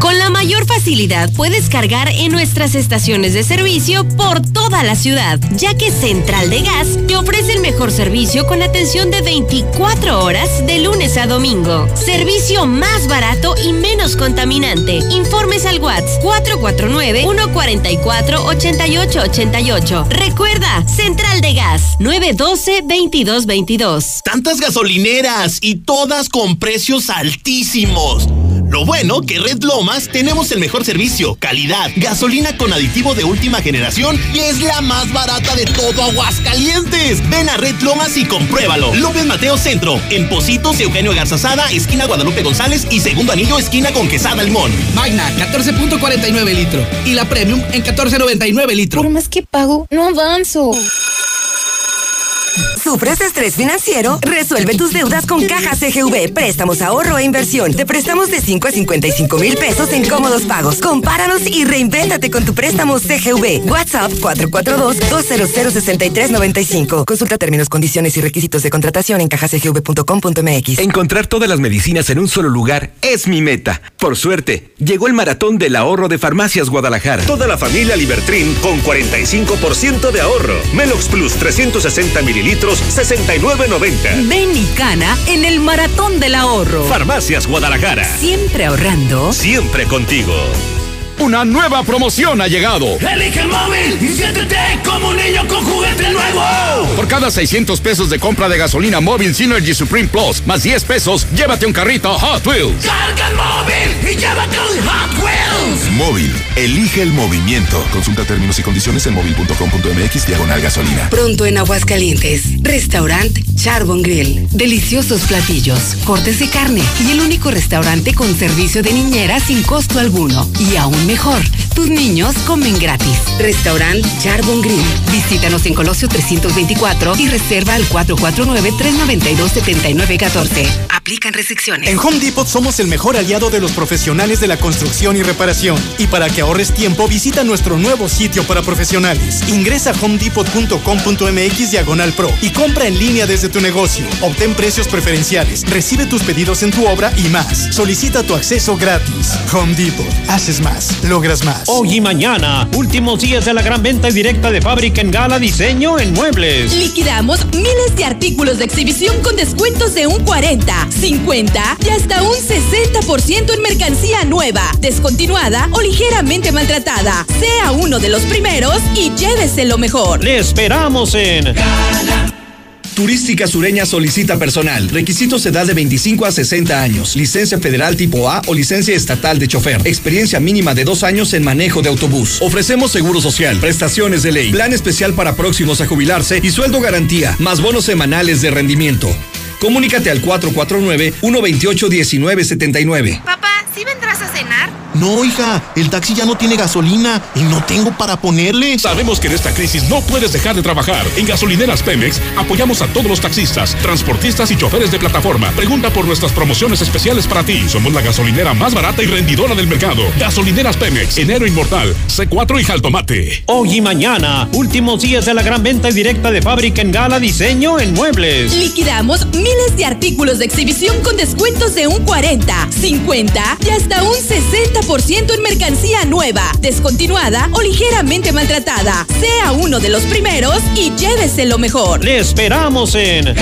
Con la mayor facilidad puedes cargar en nuestras estaciones de servicio por toda la ciudad, ya que Central de Gas te ofrece el mejor servicio con atención de 24 horas de lunes a domingo. Servicio más barato y menos contaminante. Informes al WhatsApp 449-144-8888. Recuerda, Central de Gas 912-2222. Tantas gasolineras y todas con precios altísimos. Lo bueno que Red Lomas tenemos el mejor servicio, calidad, gasolina con aditivo de última generación y es la más barata de todo Aguascalientes. Ven a Red Lomas y compruébalo. López Mateo Centro, en Positos, Eugenio Garzazada, esquina Guadalupe González y segundo anillo, esquina con Quesada Limón. Magna, 14.49 litro. Y la Premium en 14.99 litro. Por más que pago, no avanzo. ¿Sufres de estrés financiero? Resuelve tus deudas con Caja CGV. Préstamos, ahorro e inversión. Te prestamos de 5 a 55 mil pesos en cómodos pagos. Compáranos y reinvéntate con tu préstamo CGV. WhatsApp 442-200-6395. Consulta términos, condiciones y requisitos de contratación en cajacgv.com.mx. Encontrar todas las medicinas en un solo lugar es mi meta. Por suerte, llegó el maratón del ahorro de Farmacias Guadalajara. Toda la familia Libertrin con 45% de ahorro. Melox Plus 360 mililitros 69.90. Ven y cana en el maratón del ahorro. Farmacias Guadalajara. Siempre ahorrando. Siempre contigo. Una nueva promoción ha llegado. Elige el móvil y siéntete como un niño con juguete nuevo. Por cada 600 pesos de compra de gasolina móvil Synergy Supreme Plus, más 10 pesos, llévate un carrito Hot Wheels. Carga el móvil y llévate un Hot Wheels. Móvil, elige el movimiento. Consulta términos y condiciones en móvil.com.mx diagonal gasolina. Pronto en Aguascalientes, restaurant Charbon Grill. Deliciosos platillos, cortes de carne y el único restaurante con servicio de niñera sin costo alguno. Y aún mejor, tus niños comen gratis. Restaurant Charbon Grill. Visítanos en Colosio 324 y reserva al 449-392-7914. Aplican restricciones. En Home Depot somos el mejor aliado de los profesionales de la construcción y reparación. Y para que ahorres tiempo, visita nuestro nuevo sitio para profesionales. Ingresa a homedepot.com.mx diagonal pro y compra en línea desde tu negocio. Obtén precios preferenciales, recibe tus pedidos en tu obra y más. Solicita tu acceso gratis. Home Depot. Haces más, logras más. Hoy y mañana, últimos días de la gran venta directa de fábrica en Gala Diseño en Muebles. Liquidamos miles de artículos de exhibición con descuentos de un 40, 50 y hasta un 60% en mercancía nueva, descontinuada o ligeramente maltratada. Sea uno de los primeros y llévese lo mejor. Le esperamos en Turística Sureña solicita personal. Requisitos edad de 25 a 60 años. Licencia federal tipo A o licencia estatal de chofer. Experiencia mínima de dos años en manejo de autobús. Ofrecemos seguro social, prestaciones de ley, plan especial para próximos a jubilarse y sueldo garantía, más bonos semanales de rendimiento. Comunícate al 449-128-1979. Papá, ¿sí vendrás a cenar? No, hija, el taxi ya no tiene gasolina y no tengo para ponerle. Sabemos que en esta crisis no puedes dejar de trabajar. En Gasolineras Pemex apoyamos a todos los taxistas, transportistas y choferes de plataforma. Pregunta por nuestras promociones especiales para ti. Somos la gasolinera más barata y rendidora del mercado. Gasolineras Pemex, enero inmortal, C4 y Jaltomate. Hoy y mañana, últimos días de la gran venta directa de fábrica en Gala Diseño en Muebles. Liquidamos miles de artículos de exhibición con descuentos de un 40, 50 y hasta un 60% en mercancía nueva, descontinuada o ligeramente maltratada. Sea uno de los primeros y llévese lo mejor. Le esperamos en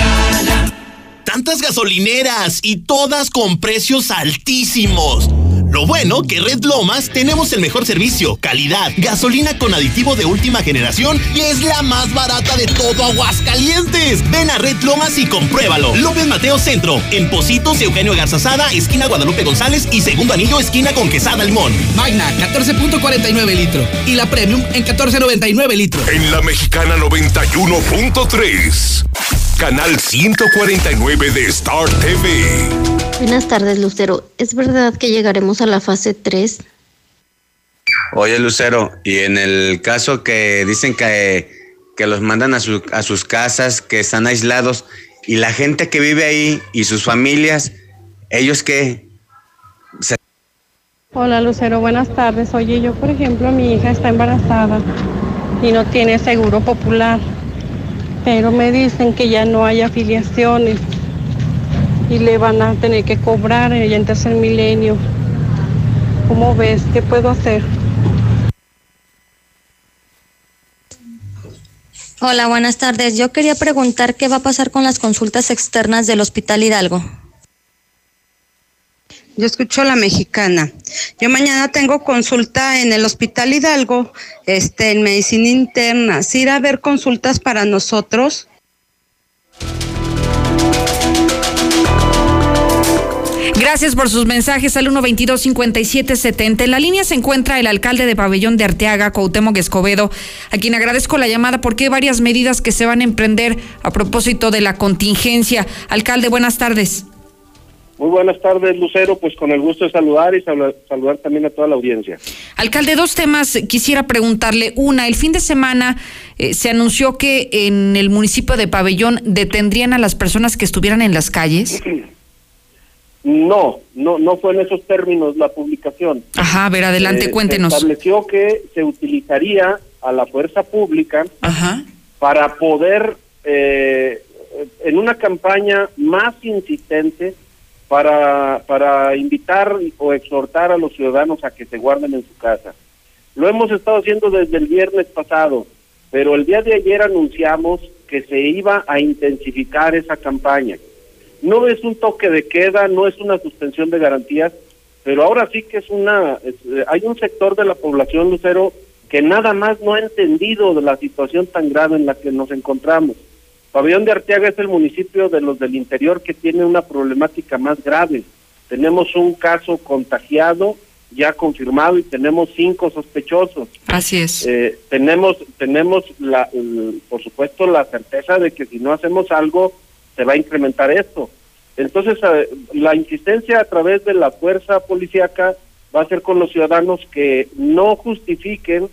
Tantas gasolineras y todas con precios altísimos. Lo bueno que Red Lomas tenemos el mejor servicio, calidad, gasolina con aditivo de última generación y es la más barata de todo Aguascalientes. Ven a Red Lomas y compruébalo. López Mateo Centro, en Positos, Eugenio Garzazada, esquina Guadalupe González y segundo anillo, esquina con Quesada Limón. Magna, 14.49 litro. Y la Premium en 14.99 litro. En la Mexicana 91.3. Canal 149 de Star TV. Buenas tardes, Lucero. ¿Es verdad que llegaremos a la fase 3? Oye, Lucero, y en el caso que dicen que, que los mandan a, su- a sus casas, que están aislados, y la gente que vive ahí y sus familias, ¿ellos qué? Se- Hola Lucero, buenas tardes. Oye, yo por ejemplo, mi hija está embarazada y no tiene seguro popular, pero me dicen que ya no hay afiliaciones y le van a tener que cobrar ella en tercer milenio. ¿Cómo ves? ¿Qué puedo hacer? Hola, buenas tardes. Yo quería preguntar qué va a pasar con las consultas externas del Hospital Hidalgo. Yo escucho la mexicana. Yo mañana tengo consulta en el Hospital Hidalgo, este, en medicina interna. ¿Sí irá a haber consultas para nosotros? Gracias por sus mensajes al 122-5770. En la línea se encuentra el alcalde de Pabellón de Arteaga, Cuauhtémoc Escobedo, a quien agradezco la llamada porque hay varias medidas que se van a emprender a propósito de la contingencia. Alcalde, buenas tardes. Muy buenas tardes, Lucero. Pues con el gusto de saludar y saludar, saludar también a toda la audiencia. Alcalde, dos temas quisiera preguntarle. Una, el fin de semana eh, se anunció que en el municipio de Pabellón detendrían a las personas que estuvieran en las calles. No, no, no fue en esos términos la publicación. Ajá, a ver, adelante, Eh, cuéntenos. Se estableció que se utilizaría a la fuerza pública para poder, eh, en una campaña más insistente, para, para invitar o exhortar a los ciudadanos a que se guarden en su casa. Lo hemos estado haciendo desde el viernes pasado, pero el día de ayer anunciamos que se iba a intensificar esa campaña. No es un toque de queda, no es una suspensión de garantías, pero ahora sí que es una, eh, hay un sector de la población lucero que nada más no ha entendido de la situación tan grave en la que nos encontramos. Pabellón de Arteaga es el municipio de los del interior que tiene una problemática más grave. Tenemos un caso contagiado ya confirmado y tenemos cinco sospechosos. Así es. Eh, tenemos, tenemos la, por supuesto la certeza de que si no hacemos algo se va a incrementar esto. Entonces, eh, la insistencia a través de la fuerza policíaca va a ser con los ciudadanos que no justifiquen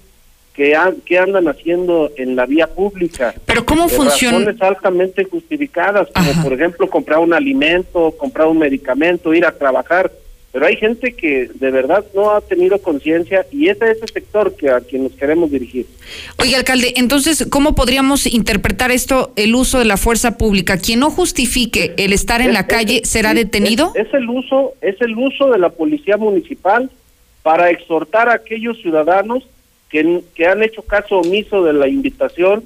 que, que andan haciendo en la vía pública. Pero ¿cómo funciona? Razones altamente justificadas, como por ejemplo comprar un alimento, comprar un medicamento, ir a trabajar. Pero hay gente que de verdad no ha tenido conciencia y ese es el sector que a quien nos queremos dirigir. Oye, alcalde, entonces, ¿cómo podríamos interpretar esto, el uso de la fuerza pública? Quien no justifique el estar en la calle será detenido. Es, el uso, es el uso de la policía municipal para exhortar a aquellos ciudadanos que, que han hecho caso omiso de la invitación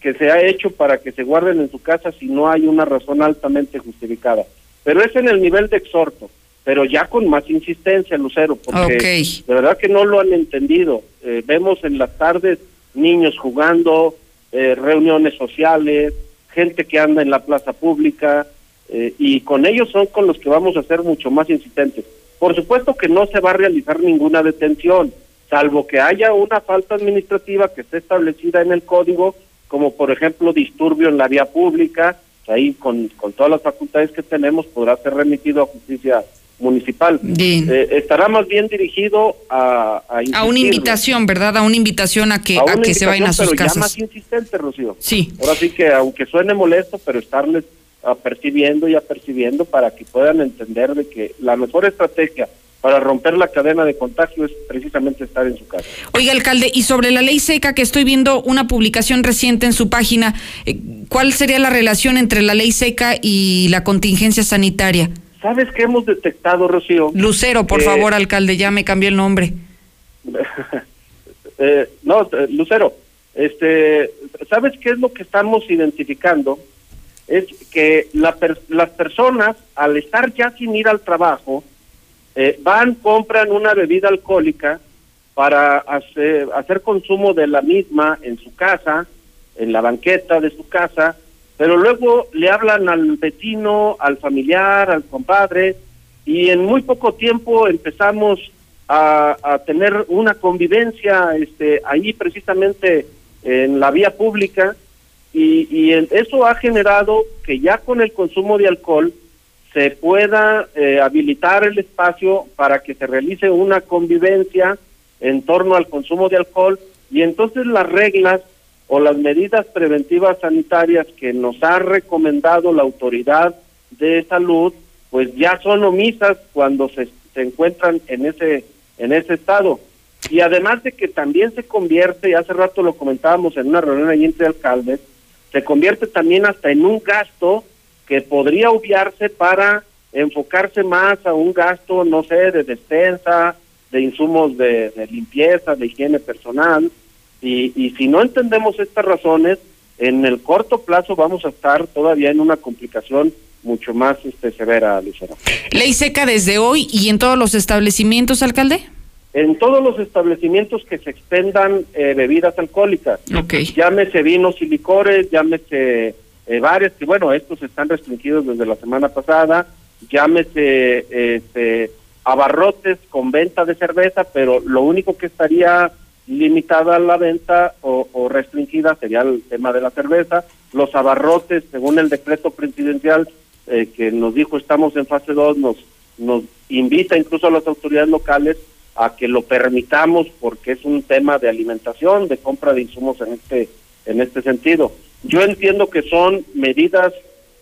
que se ha hecho para que se guarden en su casa si no hay una razón altamente justificada. Pero es en el nivel de exhorto pero ya con más insistencia, Lucero, porque de verdad que no lo han entendido. Eh, vemos en las tardes niños jugando, eh, reuniones sociales, gente que anda en la plaza pública, eh, y con ellos son con los que vamos a ser mucho más insistentes. Por supuesto que no se va a realizar ninguna detención, salvo que haya una falta administrativa que esté establecida en el código, como por ejemplo disturbio en la vía pública, ahí con, con todas las facultades que tenemos podrá ser remitido a justicia municipal. Eh, estará más bien dirigido a... A, una invitación, ¿verdad? A una invitación a que, a, que se vayan a sus pero casas. Ya más insistente, Rocío. Sí. Ahora sí que, aunque suene molesto, pero estarles apercibiendo y apercibiendo para que puedan entender de que la mejor estrategia para romper la cadena de contagio es precisamente estar en su casa. Oiga, alcalde, y sobre la ley seca, que estoy viendo una publicación reciente en su página, eh, ¿cuál sería la relación entre la ley seca y la contingencia sanitaria? ¿Sabes qué hemos detectado, Rocío? Lucero, por favor, alcalde, ya me cambió el nombre. eh, no, eh, Lucero, este, ¿sabes qué es lo que estamos identificando? Es que la las personas, al estar ya sin ir al trabajo, eh, van, compran una bebida alcohólica para hacer, consumo de la misma en su casa, en la banqueta de su casa, pero luego le hablan al vecino, al familiar, al compadre, y en muy poco tiempo empezamos a, tener una convivencia este, ahí precisamente en la vía pública, y, eso ha generado que ya con el consumo de alcohol se pueda eh, habilitar el espacio para que se realice una convivencia en torno al consumo de alcohol y entonces las reglas o las medidas preventivas sanitarias que nos ha recomendado la autoridad de salud, pues ya son omisas cuando se, se encuentran en ese en ese estado. Y además de que también se convierte, y hace rato lo comentábamos en una reunión allí entre alcaldes, se convierte también hasta en un gasto que podría obviarse para enfocarse más a un gasto, no sé, de despensa, de insumos de, de limpieza, de higiene personal, y, y si no entendemos estas razones, en el corto plazo vamos a estar todavía en una complicación mucho más este, severa, Lucero. ¿Ley seca desde hoy y en todos los establecimientos, alcalde? En todos los establecimientos que se expendan eh, bebidas alcohólicas. Okay. Llámese vinos y licores, llámese eh, bares, que bueno, estos están restringidos desde la semana pasada, llámese este, abarrotes con venta de cerveza, pero lo único que estaría limitada la venta o, restringida sería el tema de la cerveza. Los abarrotes, según el decreto presidencial eh, que nos dijo estamos en fase 2, nos, nos invita incluso a las autoridades locales a que lo permitamos porque es un tema de alimentación, de compra de insumos en este, en este sentido. Yo entiendo que son medidas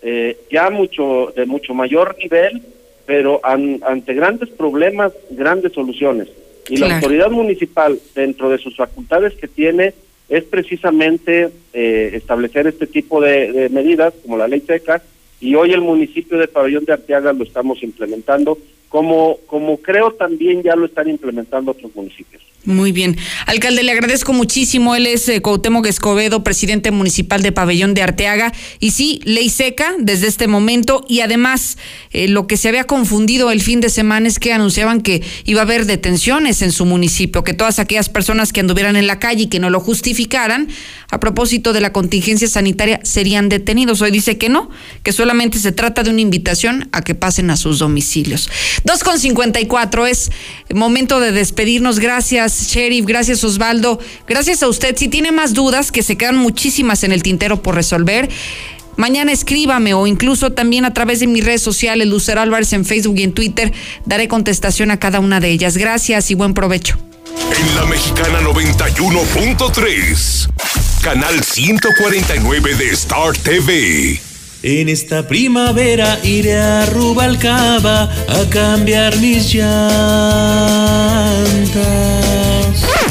eh, ya mucho de mucho mayor nivel, pero ante grandes problemas, grandes soluciones. Y la autoridad municipal, dentro de sus facultades que tiene, es precisamente eh, establecer este tipo de, medidas, como la ley seca, y hoy el municipio de Pabellón de Arteaga lo estamos implementando, como, como creo también ya lo están implementando otros municipios. Muy bien. Alcalde, le agradezco muchísimo. Él es eh, Escobedo, presidente municipal de Pabellón de Arteaga. Y sí, ley seca desde este momento. Y además, eh, lo que se había confundido el fin de semana es que anunciaban que iba a haber detenciones en su municipio, que todas aquellas personas que anduvieran en la calle y que no lo justificaran, a propósito de la contingencia sanitaria, serían detenidos. Hoy dice que no, que solamente se trata de una invitación a que pasen a sus domicilios. 2.54 es momento de despedirnos. Gracias Sheriff, gracias Osvaldo, gracias a usted. Si tiene más dudas, que se quedan muchísimas en el tintero por resolver, mañana escríbame o incluso también a través de mis redes sociales, Lucero Álvarez en Facebook y en Twitter, daré contestación a cada una de ellas. Gracias y buen provecho. En la mexicana 91.3, canal 149 de Star TV. En esta primavera iré a Rubalcaba a cambiar mis llantas.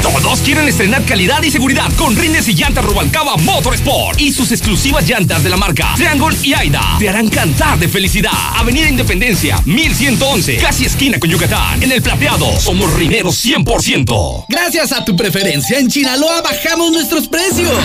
Todos quieren estrenar calidad y seguridad con rines y llantas Rubalcaba Motorsport y sus exclusivas llantas de la marca Triangle y Aida te harán cantar de felicidad. Avenida Independencia, 1111, casi esquina con Yucatán. En el plateado, somos rineros 100%. Gracias a tu preferencia, en Chinaloa bajamos nuestros precios.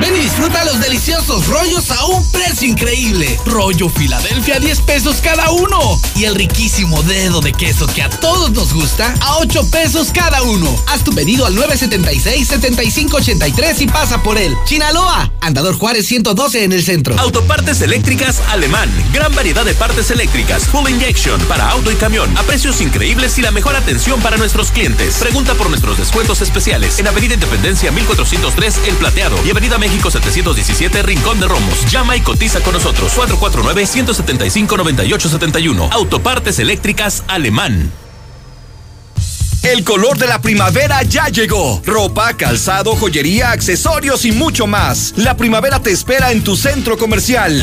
Ven y disfruta los deliciosos rollos a un precio increíble. Rollo Filadelfia a 10 pesos cada uno. Y el riquísimo dedo de queso que a todos nos gusta a 8 pesos cada uno. Haz tu pedido al 976-7583 y pasa por él. Chinaloa, Andador Juárez 112 en el centro. Autopartes eléctricas alemán. Gran variedad de partes eléctricas. Full injection para auto y camión. A precios increíbles y la mejor atención para nuestros clientes. Pregunta por nuestros descuentos especiales en Avenida Independencia 1403 El Plateado y Avenida México 717 Rincón de Romos. Llama y cotiza con nosotros 449-175-9871. Autopartes eléctricas alemán. El color de la primavera ya llegó. Ropa, calzado, joyería, accesorios y mucho más. La primavera te espera en tu centro comercial.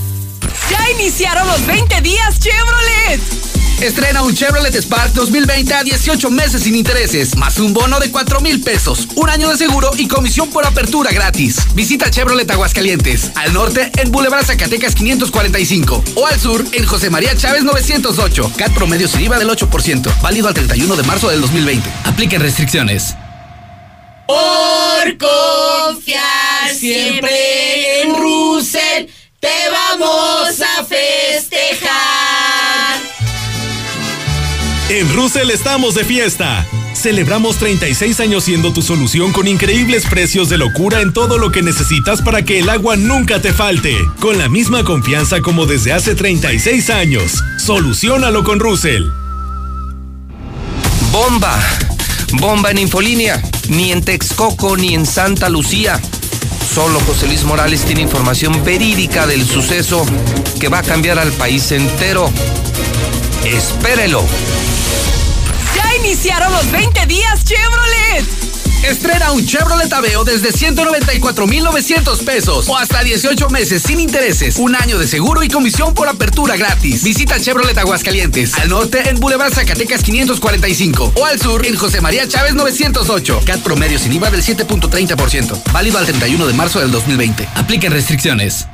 Ya iniciaron los 20 días Chevrolet. Estrena un Chevrolet Spark 2020 a 18 meses sin intereses, más un bono de 4 mil pesos, un año de seguro y comisión por apertura gratis. Visita Chevrolet Aguascalientes, al norte en Boulevard Zacatecas 545 o al sur en José María Chávez 908. CAT promedio sin IVA del 8%, válido al 31 de marzo del 2020. Apliquen restricciones. Por confiar siempre en Russell, te vamos a festejar. En Russell estamos de fiesta. Celebramos 36 años siendo tu solución con increíbles precios de locura en todo lo que necesitas para que el agua nunca te falte. Con la misma confianza como desde hace 36 años. Solucionalo con Russell. Bomba. Bomba en Infolínea. Ni en Texcoco ni en Santa Lucía. Solo José Luis Morales tiene información verídica del suceso que va a cambiar al país entero. Espérelo. Ya iniciaron los 20 días Chevrolet. Estrena un Chevrolet Aveo desde 194,900 pesos o hasta 18 meses sin intereses, un año de seguro y comisión por apertura gratis. Visita Chevrolet Aguascalientes, al norte en Boulevard Zacatecas 545 o al sur en José María Chávez 908. CAT promedio sin IVA del 7.30%, válido al 31 de marzo del 2020. Apliquen restricciones.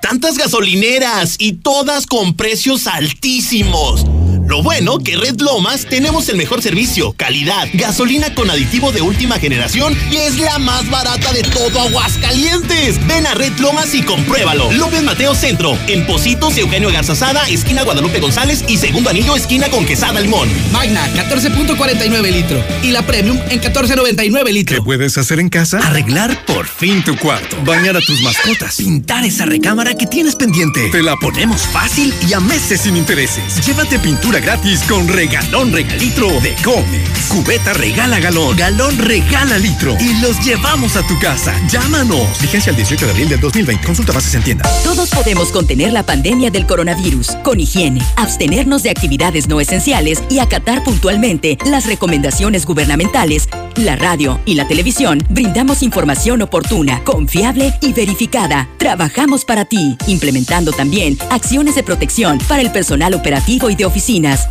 Tantas gasolineras y todas con precios altísimos. Lo bueno que Red Lomas tenemos el mejor servicio, calidad, gasolina con aditivo de última generación y es la más barata de todo Aguascalientes. Ven a Red Lomas y compruébalo. López Mateo Centro, en Positos, Eugenio Garzazada, esquina Guadalupe González y segundo anillo, esquina con Quesada Limón. Magna, 14.49 litro. Y la Premium en 14.99 litro. ¿Qué puedes hacer en casa? Arreglar por fin tu cuarto. Bañar a tus mascotas. Pintar esa recámara que tienes pendiente. Te la ponemos fácil y a meses sin intereses. Llévate pintura gratis con regalón regalitro de Comex. Cubeta regala galón, galón regala litro. Y los llevamos a tu casa. Llámanos. Vigencia el 18 de abril del 2020. Consulta bases en tienda. Todos podemos contener la pandemia del coronavirus con higiene, abstenernos de actividades no esenciales y acatar puntualmente las recomendaciones gubernamentales. La radio y la televisión brindamos información oportuna, confiable y verificada. Trabajamos para ti, implementando también acciones de protección para el personal operativo y de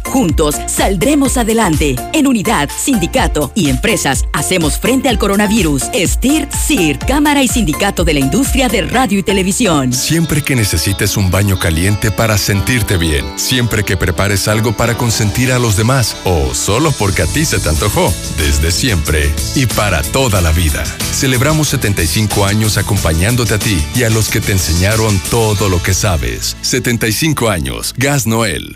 Juntos saldremos adelante. En unidad, sindicato y empresas hacemos frente al coronavirus. STIR, CIR, Cámara y Sindicato de la Industria de Radio y Televisión. Siempre que necesites un baño caliente para sentirte bien, siempre que prepares algo para consentir a los demás o solo porque a ti se te antojó, desde siempre y para toda la vida. Celebramos 75 años acompañándote a ti y a los que te enseñaron todo lo que sabes. 75 años. Gas Noel.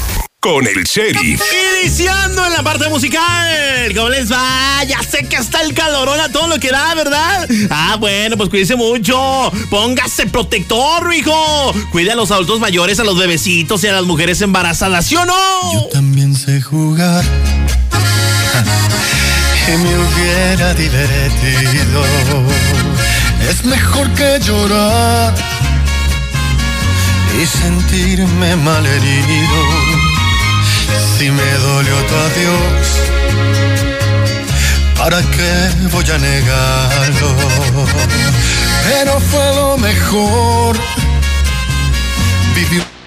con el sheriff. Iniciando en la parte musical. ¿Cómo les va? Ya sé que está el calorón a todo lo que da, ¿verdad? Ah, bueno, pues cuídense mucho. Póngase protector, hijo. Cuide a los adultos mayores, a los bebecitos y a las mujeres embarazadas, ¿sí o no? Yo también sé jugar. Y me hubiera divertido. Es mejor que llorar y sentirme malherido si me dolió tu adiós, ¿para qué voy a negarlo? Pero fue lo mejor vivir.